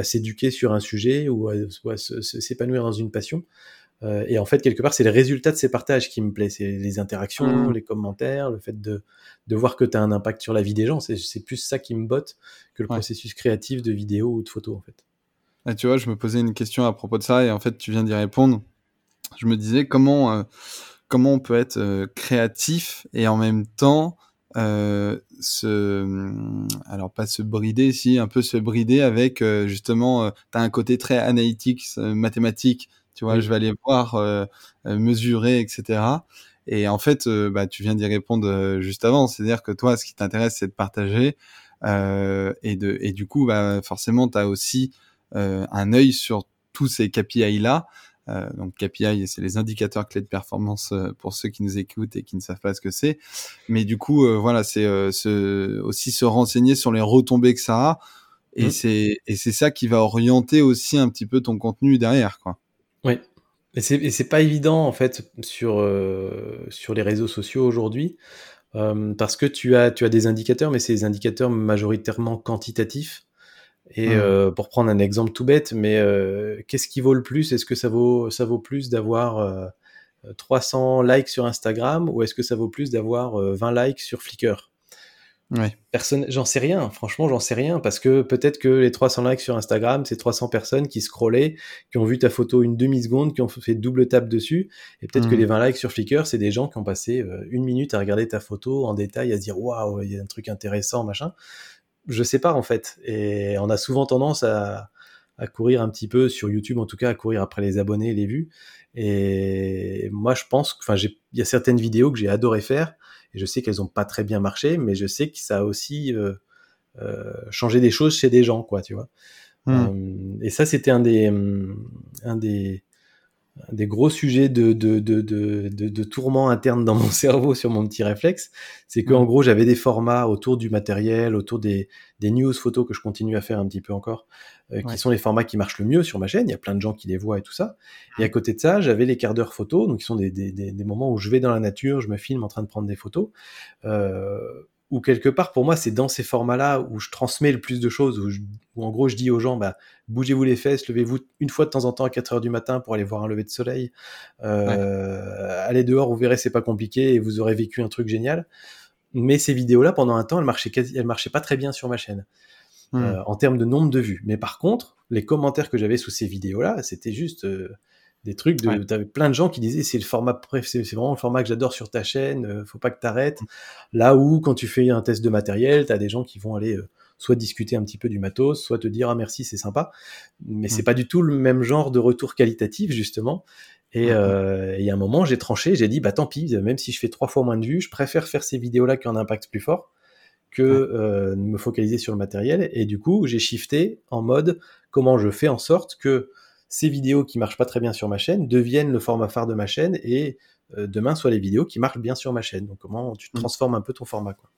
s'éduquer sur un sujet ou à, à s'épanouir dans une passion. Euh, et en fait, quelque part, c'est les résultats de ces partages qui me plaisent. C'est les interactions, mmh. les commentaires, le fait de, de voir que tu as un impact sur la vie des gens. C'est plus ça qui me botte que le processus créatif de vidéo ou de photo, en fait. Tu vois, je me posais une question à propos de ça et en fait, tu viens d'y répondre. Je me disais comment, euh, comment on peut être euh, créatif et en même temps euh, se, alors pas se brider, si un peu se brider avec justement, tu as un côté très analytique, mathématique, tu vois, je vais aller voir, mesurer, etc. Et en fait, bah, tu viens d'y répondre juste avant, c'est-à-dire que toi, ce qui t'intéresse, c'est de partager. et, de, et du coup, bah, forcément, tu as aussi euh, un œil sur tous ces KPI-là. Euh, donc KPI, c'est les indicateurs clés de performance euh, pour ceux qui nous écoutent et qui ne savent pas ce que c'est. Mais du coup, voilà, c'est aussi se renseigner sur les retombées que ça a. Et mmh. c'est et c'est ça qui va orienter aussi un petit peu ton contenu derrière, quoi. Et c'est c'est pas évident en fait sur sur les réseaux sociaux aujourd'hui parce que tu as tu as des indicateurs, mais c'est des indicateurs majoritairement quantitatifs. Et mmh. euh, pour prendre un exemple tout bête, mais euh, qu'est-ce qui vaut le plus? Est-ce que ça vaut, ça vaut plus d'avoir euh, 300 likes sur Instagram ou est-ce que ça vaut plus d'avoir 20 euh, likes sur Flickr? Ouais. Personne, j'en sais rien. Franchement, j'en sais rien parce que peut-être que les 300 likes sur Instagram, c'est 300 personnes qui scrollaient, qui ont vu ta photo une demi seconde, qui ont fait double tape dessus, et peut-être que mmh. les 20 likes sur Flickr, c'est des gens qui ont passé euh, une minute à regarder ta photo en détail, à se dire waouh, il y a un truc intéressant, machin je sais pas en fait. Et on a souvent tendance à, courir un petit peu sur YouTube, en tout cas à courir après les abonnés, les vues. Et moi, je pense, enfin, il y a certaines vidéos que j'ai adoré faire, et je sais qu'elles ont pas très bien marché, mais je sais que ça a aussi euh, euh, changé des choses chez des gens, quoi, tu vois. Hmm. Euh, et ça, c'était un des, un des, des gros sujets de, de, de, de, de tourments internes dans mon cerveau sur mon petit réflexe, c'est que en gros j'avais des formats autour du matériel, autour des, des news photos que je continue à faire un petit peu encore, euh, qui sont les formats qui marchent le mieux sur ma chaîne. Il y a plein de gens qui les voient et tout ça. Et à côté de ça, j'avais les quarts d'heure photos, donc qui sont des, des, des, moments où je vais dans la nature, je me filme en train de prendre des photos. Euh, ou quelque part pour moi c'est dans ces formats-là où je transmets le plus de choses, où, en gros je dis aux gens bah, bougez-vous les fesses, levez-vous une fois de temps en temps à 4 heures du matin pour aller voir un lever de soleil, euh, allez dehors, vous verrez c'est pas compliqué et vous aurez vécu un truc génial. Mais ces vidéos-là pendant un temps elles marchaient, quasi, elles marchaient pas très bien sur ma chaîne. Hmm. Euh, en termes de nombre de vues. Mais par contre, les commentaires que j'avais sous ces vidéos-là, c'était juste euh, des trucs de t'avais plein de gens qui disaient c'est le format c'est vraiment le format que j'adore sur ta chaîne euh, faut pas que t'arrêtes. Là où quand tu fais un test de matériel t'as des gens qui vont aller euh, soit discuter un petit peu du matos soit te dire ah merci c'est sympa. Mais c'est pas du tout le même genre de retour qualitatif justement. Et euh, il y a un moment j'ai tranché j'ai dit bah tant pis même si je fais trois fois moins de vues je préfère faire ces vidéos là qui ont un impact plus fort que euh, me focaliser sur le matériel. Et du coup j'ai shifté en mode comment je fais en sorte que ces vidéos qui marchent pas très bien sur ma chaîne deviennent le format phare de ma chaîne et euh, demain soit les vidéos qui marchent bien sur ma chaîne. Donc comment tu mm. transformes un peu ton format quoi.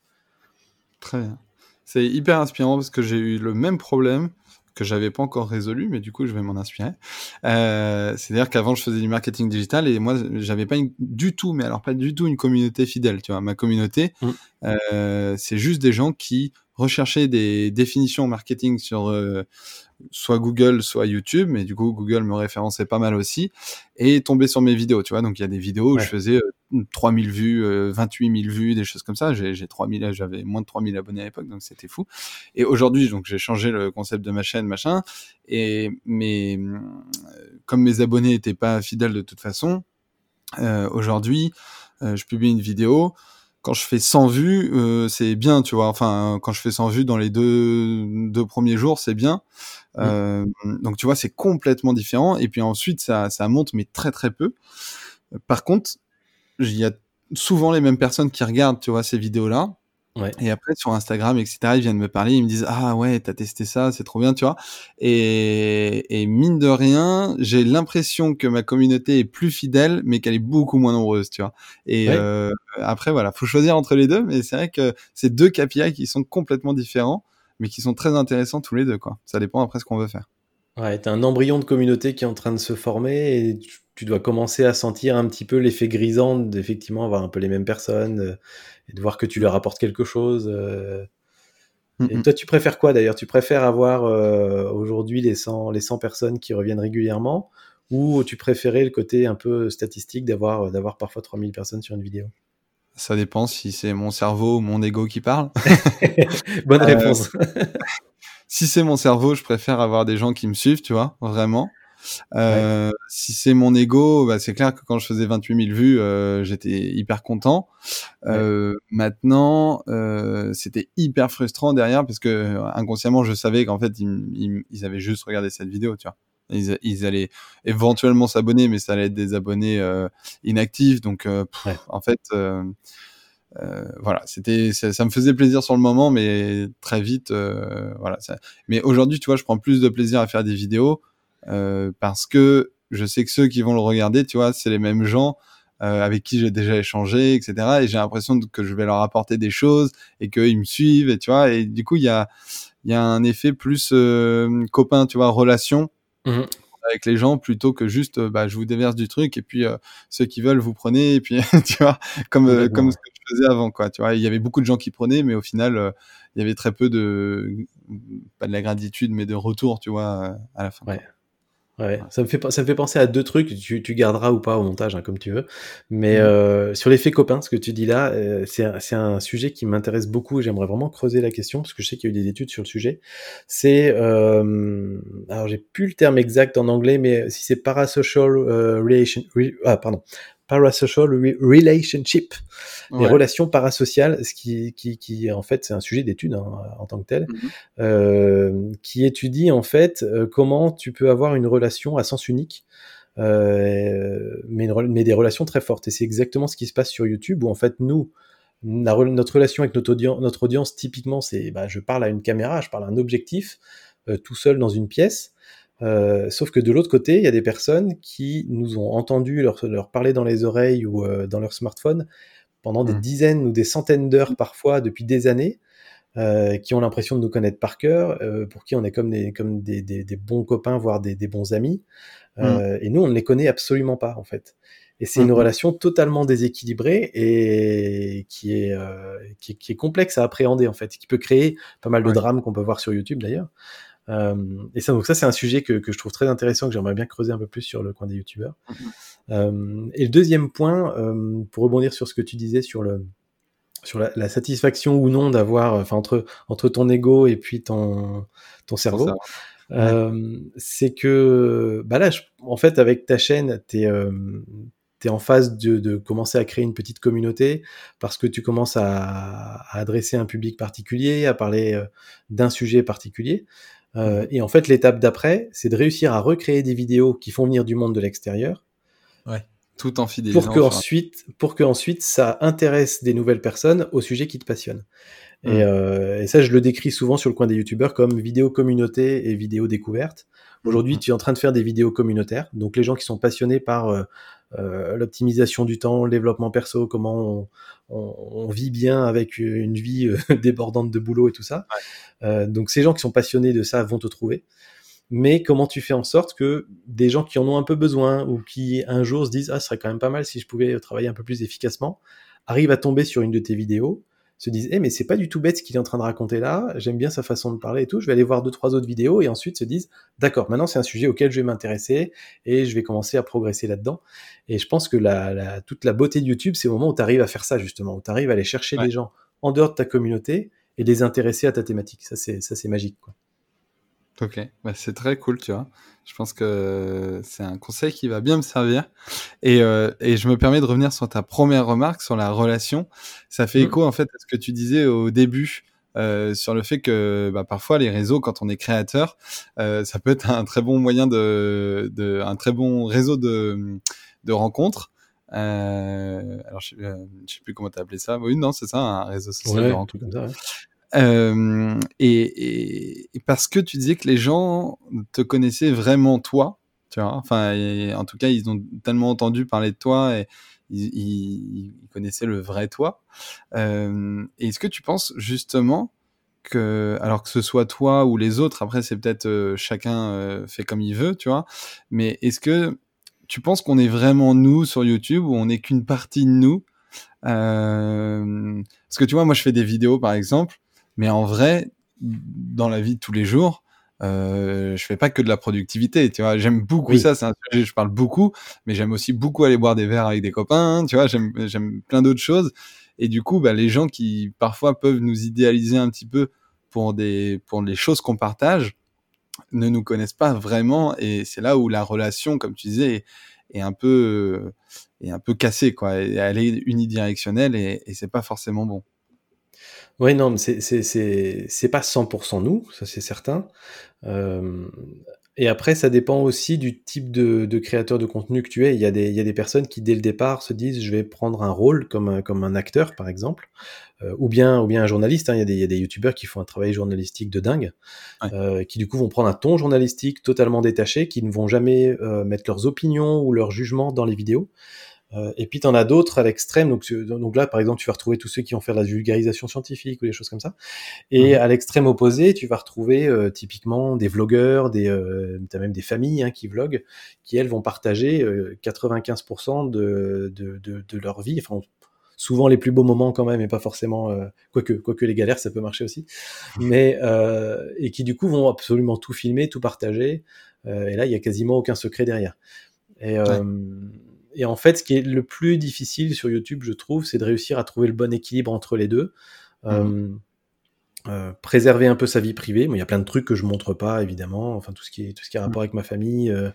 Très bien. C'est hyper inspirant parce que j'ai eu le même problème que j'avais pas encore résolu, mais du coup je vais m'en inspirer. Euh, C'est-à-dire qu'avant je faisais du marketing digital et moi j'avais pas du tout, mais alors pas du tout une communauté fidèle. Tu vois, ma communauté, mm. euh, c'est juste des gens qui recherchaient des définitions marketing sur euh, soit Google, soit YouTube, mais du coup Google me référençait pas mal aussi, et tombé sur mes vidéos, tu vois, donc il y a des vidéos où je faisais 3000 euh, vues, 28 euh, 000 vues, des choses comme ça, j'ai 3000, j'avais moins de 3000 abonnés à l'époque, donc c'était fou, et aujourd'hui, donc j'ai changé le concept de ma chaîne, machin, et mais euh, comme mes abonnés n'étaient pas fidèles de toute façon, aujourd'hui, je publie une vidéo, quand je fais 100 vues, euh, c'est bien, tu vois. Enfin, quand je fais 100 vues dans les deux, deux premiers jours, c'est bien. Euh, donc, tu vois, c'est complètement différent. Et puis ensuite, ça, ça monte, mais très très peu. Par contre, il y a souvent les mêmes personnes qui regardent, tu vois, ces vidéos-là. Et après, sur Instagram, etc., ils viennent me parler, ils me disent Ah ouais, t'as testé ça, c'est trop bien, tu vois. Et, et mine de rien, j'ai l'impression que ma communauté est plus fidèle, mais qu'elle est beaucoup moins nombreuse, tu vois. Et euh, après, voilà, faut choisir entre les deux, mais c'est vrai que c'est deux KPI qui sont complètement différents, mais qui sont très intéressants tous les deux, quoi. Ça dépend après ce qu'on veut faire. Ouais, t'as un embryon de communauté qui est en train de se former et tu, dois commencer à sentir un petit peu l'effet grisant d'effectivement avoir un peu les mêmes personnes. Euh, et de voir que tu leur apportes quelque chose. Euh. Et toi, tu préfères quoi d'ailleurs? Tu préfères avoir euh, aujourd'hui les 100, les 100 personnes qui reviennent régulièrement ou tu préférais le côté un peu statistique d'avoir d'avoir parfois 3000 personnes sur une vidéo? Ça dépend si c'est mon cerveau ou mon ego qui parle. Bonne réponse. si c'est mon cerveau, je préfère avoir des gens qui me suivent, tu vois, vraiment. Euh, Si c'est mon ego, bah, c'est clair que quand je faisais 28 000 vues, euh, j'étais hyper content. Euh, Maintenant, euh, c'était hyper frustrant derrière parce que inconsciemment, je savais qu'en fait, ils, ils, avaient juste regardé cette vidéo, tu vois. Ils, ils allaient éventuellement s'abonner, mais ça allait être des abonnés euh, inactifs. Donc, euh, en fait, euh, euh, voilà, c'était, ça, ça, me faisait plaisir sur le moment, mais très vite, euh, voilà. Ça... Mais aujourd'hui, tu vois, je prends plus de plaisir à faire des vidéos euh, parce que je sais que ceux qui vont le regarder, tu vois, c'est les mêmes gens euh, avec qui j'ai déjà échangé, etc. Et j'ai l'impression que je vais leur apporter des choses et qu'ils me suivent, et tu vois. Et du coup, il y a, il y a un effet plus euh, copain, tu vois, relation. Mmh avec les gens plutôt que juste bah, je vous déverse du truc et puis euh, ceux qui veulent vous prenez et puis tu vois comme euh, comme ce que je faisais avant quoi tu vois il y avait beaucoup de gens qui prenaient mais au final euh, il y avait très peu de pas de la gratitude mais de retour tu vois à la fin ouais. Ouais, ça me fait ça me fait penser à deux trucs. Tu, tu garderas ou pas au montage, hein, comme tu veux. Mais mmh. euh, sur l'effet copain, ce que tu dis là, euh, c'est c'est un sujet qui m'intéresse beaucoup. et J'aimerais vraiment creuser la question parce que je sais qu'il y a eu des études sur le sujet. C'est euh, alors j'ai plus le terme exact en anglais, mais si c'est parasocial euh, relation, ah pardon, parasocial relationship, ouais. les relations parasociales, ce qui, qui, qui en fait c'est un sujet d'étude hein, en tant que tel, mm -hmm. euh, qui étudie en fait euh, comment tu peux avoir une relation à sens unique, euh, mais, une, mais des relations très fortes. Et c'est exactement ce qui se passe sur YouTube où en fait nous, la, notre relation avec notre audience, notre audience typiquement, c'est bah, je parle à une caméra, je parle à un objectif, euh, tout seul dans une pièce. Euh, sauf que de l'autre côté, il y a des personnes qui nous ont entendu leur, leur parler dans les oreilles ou euh, dans leur smartphone pendant des mmh. dizaines ou des centaines d'heures parfois depuis des années, euh, qui ont l'impression de nous connaître par cœur, pour qui on est comme des, comme des, des, des bons copains, voire des, des bons amis. Mmh. Et nous, on ne les connaît absolument pas, en fait. Et c'est mmh. une relation totalement déséquilibrée et qui est, qui, qui, est complexe à appréhender, en fait, qui peut créer pas mal de ouais. drames qu'on peut voir sur YouTube d'ailleurs. Euh, et ça, donc ça, c'est un sujet que, que, je trouve très intéressant, que j'aimerais bien creuser un peu plus sur le coin des youtubeurs. -hmm. euh, et le deuxième point, euh, pour rebondir sur ce que tu disais sur le sur la, la satisfaction ou non d'avoir, enfin entre entre ton ego et puis ton ton cerveau, euh, c'est que bah là, je, en fait, avec ta chaîne, t'es tu es en phase de, de, commencer à créer une petite communauté parce que tu commences à, à adresser un public particulier, à parler d'un sujet particulier. Euh, et en fait, l'étape d'après, c'est de réussir à recréer des vidéos qui font venir du monde de l'extérieur. Ouais. Tout en fidélisant. Pour que ensuite, pour que ensuite ça intéresse des nouvelles personnes au sujet qui te passionne. Et, euh, et, ça, je le décris souvent sur le coin des youtubeurs comme vidéo communauté et vidéo découverte. Aujourd'hui, mmh. tu es en train de faire des vidéos communautaires. Donc, les gens qui sont passionnés par euh, euh, l'optimisation du temps, le développement perso, comment on, on, on, vit bien avec une vie euh, débordante de boulot et tout ça. Ouais. Donc ces gens qui sont passionnés de ça vont te trouver. Mais comment tu fais en sorte que des gens qui en ont un peu besoin ou qui un jour se disent ah ce serait quand même pas mal si je pouvais travailler un peu plus efficacement, arrivent à tomber sur une de tes vidéos se disent eh mais c'est pas du tout bête ce qu'il est en train de raconter là, j'aime bien sa façon de parler et tout, je vais aller voir deux trois autres vidéos et ensuite se disent d'accord, maintenant c'est un sujet auquel je vais m'intéresser et je vais commencer à progresser là-dedans. Et je pense que la, la, toute la beauté de YouTube, c'est au moment où tu arrives à faire ça justement, où tu arrives à aller chercher ouais. des gens en dehors de ta communauté et les intéresser à ta thématique. Ça c'est ça c'est magique quoi. Ok, bah, c'est très cool, tu vois. Je pense que c'est un conseil qui va bien me servir. Et, euh, et, je me permets de revenir sur ta première remarque sur la relation. Ça fait mmh. écho en fait à ce que tu disais au début euh, sur le fait que bah, parfois les réseaux, quand on est créateur, euh, ça peut être un très bon moyen de, de un très bon réseau de, de rencontres. Euh, alors je, euh, je sais plus comment t'as appelé ça. Oui, non, c'est ça, un réseau social ouais, de rencontres. Comme ça, ouais. Euh, et, et, parce que tu disais que les gens te connaissaient vraiment toi, tu vois. Enfin, en tout cas, ils ont tellement entendu parler de toi et ils connaissaient le vrai toi. Euh, Est-ce que tu penses justement que, alors que ce soit toi ou les autres, après c'est peut-être euh, chacun euh, fait comme il veut, tu vois. Mais est-ce que tu penses qu'on est vraiment nous sur YouTube ou on n'est qu'une partie de nous? Euh, Parce que tu vois, moi je fais des vidéos par exemple mais en vrai, dans la vie de tous les jours, euh, je fais pas que de la productivité, tu vois. J'aime beaucoup ça, c'est un sujet, je parle beaucoup, mais j'aime aussi beaucoup aller boire des verres avec des copains, tu vois. J'aime, j'aime plein d'autres choses. Et du coup, bah, les gens qui parfois peuvent nous idéaliser un petit peu pour des, pour les choses qu'on partage, ne nous connaissent pas vraiment. Et c'est là où la relation, comme tu disais, est, un peu, est un peu cassée, quoi. Elle est unidirectionnelle et, et c'est pas forcément bon. Oui, non, mais c'est pas 100% nous, ça c'est certain. Euh, et après, ça dépend aussi du type de, de, créateur de contenu que tu es. Il y, a des, il y a des personnes qui, dès le départ, se disent je vais prendre un rôle comme un, comme un acteur, par exemple, euh, ou, bien, ou bien un journaliste. Hein. Il, y a des, il y a des youtubeurs qui font un travail journalistique de dingue, euh, qui du coup vont prendre un ton journalistique totalement détaché, qui ne vont jamais euh, mettre leurs opinions ou leurs jugements dans les vidéos. Euh, et puis tu en as d'autres à l'extrême. Donc, donc là, par exemple, tu vas retrouver tous ceux qui vont faire la vulgarisation scientifique ou des choses comme ça. Et à l'extrême opposé, tu vas retrouver euh, typiquement des vlogueurs, des, euh, as même des familles hein, qui vloguent, qui elles vont partager 95% de, de, de, de, leur vie. Enfin, souvent les plus beaux moments quand même, et pas forcément, euh, quoique, quoique les galères, ça peut marcher aussi. Mais et qui du coup vont absolument tout filmer, tout partager. et là, il y a quasiment aucun secret derrière. Et et en fait, ce qui est le plus difficile sur YouTube, je trouve, c'est de réussir à trouver le bon équilibre entre les deux. Mmh. Euh, euh, préserver un peu sa vie privée. Il y a plein de trucs que je montre pas, évidemment. Enfin, tout ce qui est tout ce qui a mmh. rapport avec ma famille, euh,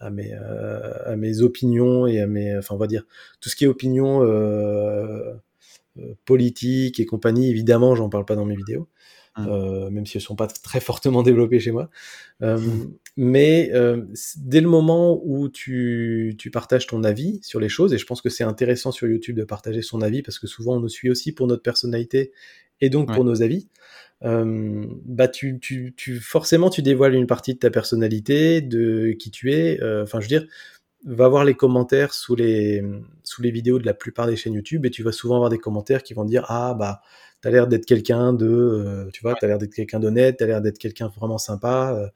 à mes euh, à mes opinions et à mes, enfin, on va dire tout ce qui est opinion politique et compagnie. Évidemment, j'en parle pas dans mes vidéos. Euh, même si elles sont pas très fortement développées chez moi. Mmh. Mais euh, dès le moment où tu, tu, partages ton avis sur les choses, et je pense que c'est intéressant sur YouTube de partager son avis parce que souvent on nous suit aussi pour notre personnalité et donc pour nos avis. Euh, bah tu, tu, tu, forcément tu dévoiles une partie de ta personnalité, de qui tu es. Enfin, je veux dire, va voir les commentaires sous les sous les vidéos de la plupart des chaînes YouTube et tu vas souvent avoir des commentaires qui vont dire ah bah t'as l'air d'être quelqu'un de, euh, tu vois, t'as l'air d'être quelqu'un d'honnête, t'as l'air d'être quelqu'un vraiment sympa.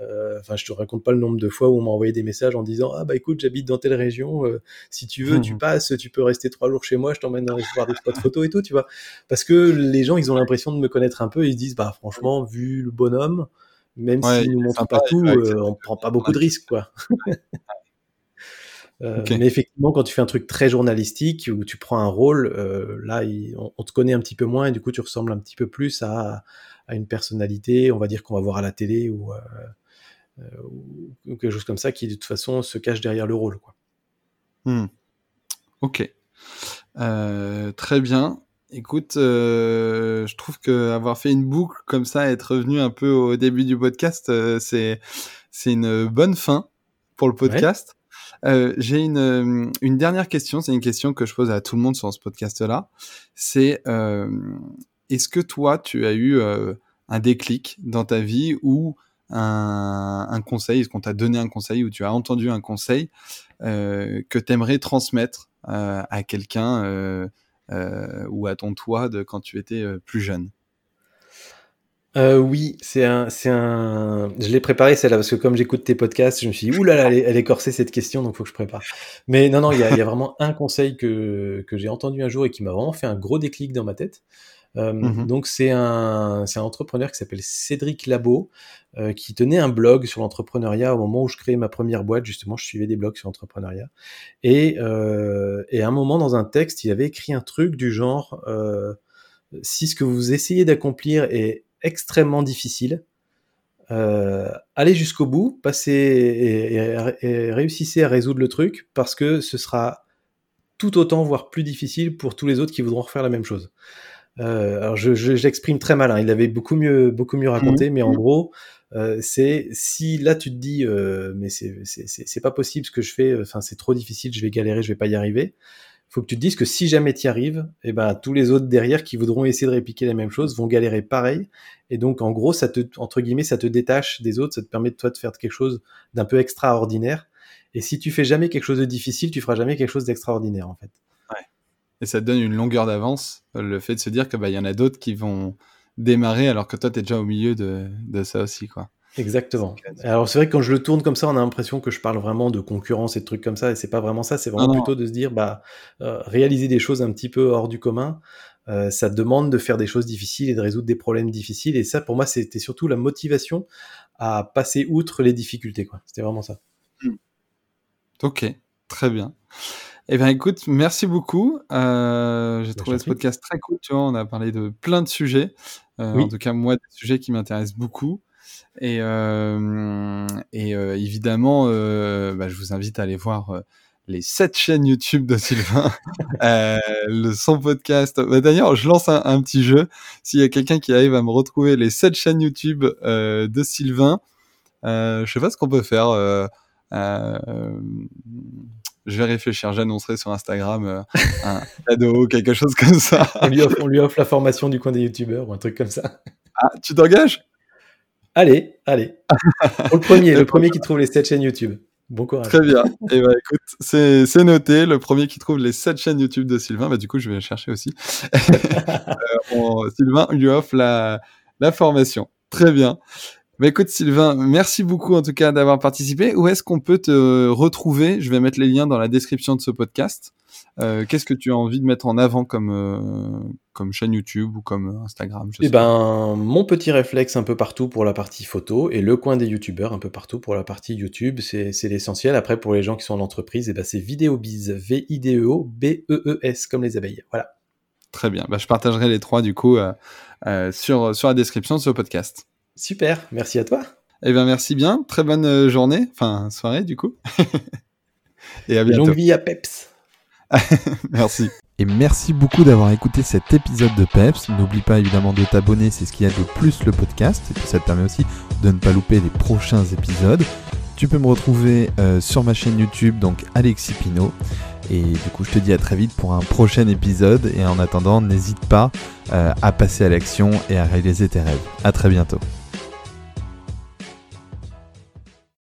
Euh, euh, enfin, je te raconte pas le nombre de fois où on m'a envoyé des messages en disant ah bah écoute j'habite dans telle région, si tu veux tu passes, tu peux rester trois jours chez moi, je t'emmène dans voir des spots photos et tout, tu vois. Parce que les gens ils ont l'impression de me connaître un peu, ils se disent bah franchement vu le bonhomme, même s'il nous montre pas tout, on prend pas beaucoup de risques quoi. Euh, mais effectivement, quand tu fais un truc très journalistique où tu prends un rôle, euh, là, on, te connaît un petit peu moins et du coup, tu ressembles un petit peu plus à, à une personnalité, on va dire qu'on va voir à la télé ou, euh, ou, quelque chose comme ça qui, de toute façon, se cache derrière le rôle. Quoi. Hmm. Ok. très bien. Écoute, je trouve que avoir fait une boucle comme ça, être revenu un peu au début du podcast, c'est c'est une bonne fin pour le podcast. Euh, j'ai une, euh, une dernière question. C'est une question que je pose à tout le monde sur ce podcast-là. C'est euh, est-ce que toi, tu as eu euh, un déclic dans ta vie ou un, conseil Est-ce qu'on t'a donné un conseil ou tu as entendu un conseil que tu aimerais transmettre à quelqu'un ou à ton toi de quand tu étais plus jeune? Euh, oui, c'est un, c'est un. Je l'ai préparé celle-là parce que comme j'écoute tes podcasts, je me suis dit oulala, elle est, elle est corsée cette question, donc faut que je prépare. Mais non, non, il y a, y a, vraiment un conseil que que j'ai entendu un jour et qui m'a vraiment fait un gros déclic dans ma tête. Euh, mmh Donc c'est un, c'est un entrepreneur qui s'appelle Cédric Labo, euh, qui tenait un blog sur l'entrepreneuriat au moment où je créais ma première boîte. Justement, je suivais des blogs sur l'entrepreneuriat. Et, euh, et à un moment dans un texte, il avait écrit un truc du genre euh, si ce que vous essayez d'accomplir est extrêmement difficile. Euh, allez jusqu'au bout, passez et, réussissez à résoudre le truc parce que ce sera tout autant, voire plus difficile pour tous les autres qui voudront refaire la même chose. Euh, alors je, j'exprime très mal, hein. il avait beaucoup mieux, beaucoup mieux raconté, mmh. mais en gros, euh, c'est si là tu te dis, euh, mais c'est, c'est, c'est pas possible ce que je fais, enfin c'est trop difficile, je vais galérer, je vais pas y arriver faut que tu te dises que si jamais tu y arrives, eh ben, tous les autres derrière qui voudront essayer de répliquer la même chose vont galérer pareil. Et donc, en gros, ça te, entre guillemets, ça te détache des autres, ça te permet de toi de faire quelque chose d'un peu extraordinaire. Et si tu fais jamais quelque chose de difficile, tu feras jamais quelque chose d'extraordinaire, en fait. Et ça te donne une longueur d'avance, le fait de se dire que, bah, il y en a d'autres qui vont démarrer alors que toi, tu es déjà au milieu de, de ça aussi, quoi. Exactement. Alors c'est vrai que quand je le tourne comme ça, on a l'impression que je parle vraiment de concurrence et de trucs comme ça, et c'est pas vraiment ça. C'est vraiment plutôt de se dire, bah, euh, réaliser des choses un petit peu hors du commun, ça demande de faire des choses difficiles et de résoudre des problèmes difficiles. Et ça, pour moi, c'était surtout la motivation à passer outre les difficultés. C'était vraiment ça. Hmm. Ok, très bien. Eh bien, écoute, merci beaucoup. Euh, j'ai trouvé ce podcast très cool. Tu vois, on a parlé de plein de sujets. Euh, en tout cas, moi, des sujets qui m'intéressent beaucoup. Et, euh, et évidemment, bah, je vous invite à aller voir les sept chaînes YouTube de Sylvain, le, son podcast. Bah, d'ailleurs, je lance un, petit jeu. S'il y a quelqu'un qui arrive à me retrouver les sept chaînes YouTube de Sylvain, je sais pas ce qu'on peut faire. Je vais réfléchir, j'annoncerai sur Instagram euh, un cadeau, quelque chose comme ça. On lui, offre, on lui, offre, la formation du coin des youtubeurs ou un truc comme ça. Ah, tu t'engages? Allez, allez. Pour le premier, le premier qui trouve les 7 chaînes YouTube. Bon courage. Très bien. Et eh ben, écoute, c'est noté. Le premier qui trouve les 7 chaînes YouTube de Sylvain, bah, du coup, je vais chercher aussi. euh, Sylvain lui offre la, la formation. Très bien. Bah écoute Sylvain, merci beaucoup en tout cas d'avoir participé. Où est-ce qu'on peut te retrouver? Je vais mettre les liens dans la description de ce podcast. Euh, Qu'est-ce que tu as envie de mettre en avant comme, euh, comme chaîne YouTube ou comme Instagram? Eh ben, mon petit réflexe un peu partout pour la partie photo et le coin des YouTubeurs un peu partout pour la partie YouTube, c'est l'essentiel. Après, pour les gens qui sont en entreprise, eh ben, c'est Vidéobiz, V-I-D-E-O, B-E-E-S, comme les abeilles. Voilà. Très bien. Bah, je partagerai les trois du coup euh, sur, sur la description de ce podcast. Super, merci à toi. Eh bien, merci bien. Très bonne euh, journée, enfin soirée du coup. Et à bientôt. Longue vie à Peps. merci. Et merci beaucoup d'avoir écouté cet épisode de Peps. N'oublie pas évidemment de t'abonner, c'est ce qui aide le plus le podcast. Et puis ça te permet aussi de ne pas louper les prochains épisodes. Tu peux me retrouver euh, sur ma chaîne YouTube, donc Alexis Pino. Et du coup, je te dis à très vite pour un prochain épisode. Et en attendant, n'hésite pas euh, à passer à l'action et à réaliser tes rêves. À très bientôt.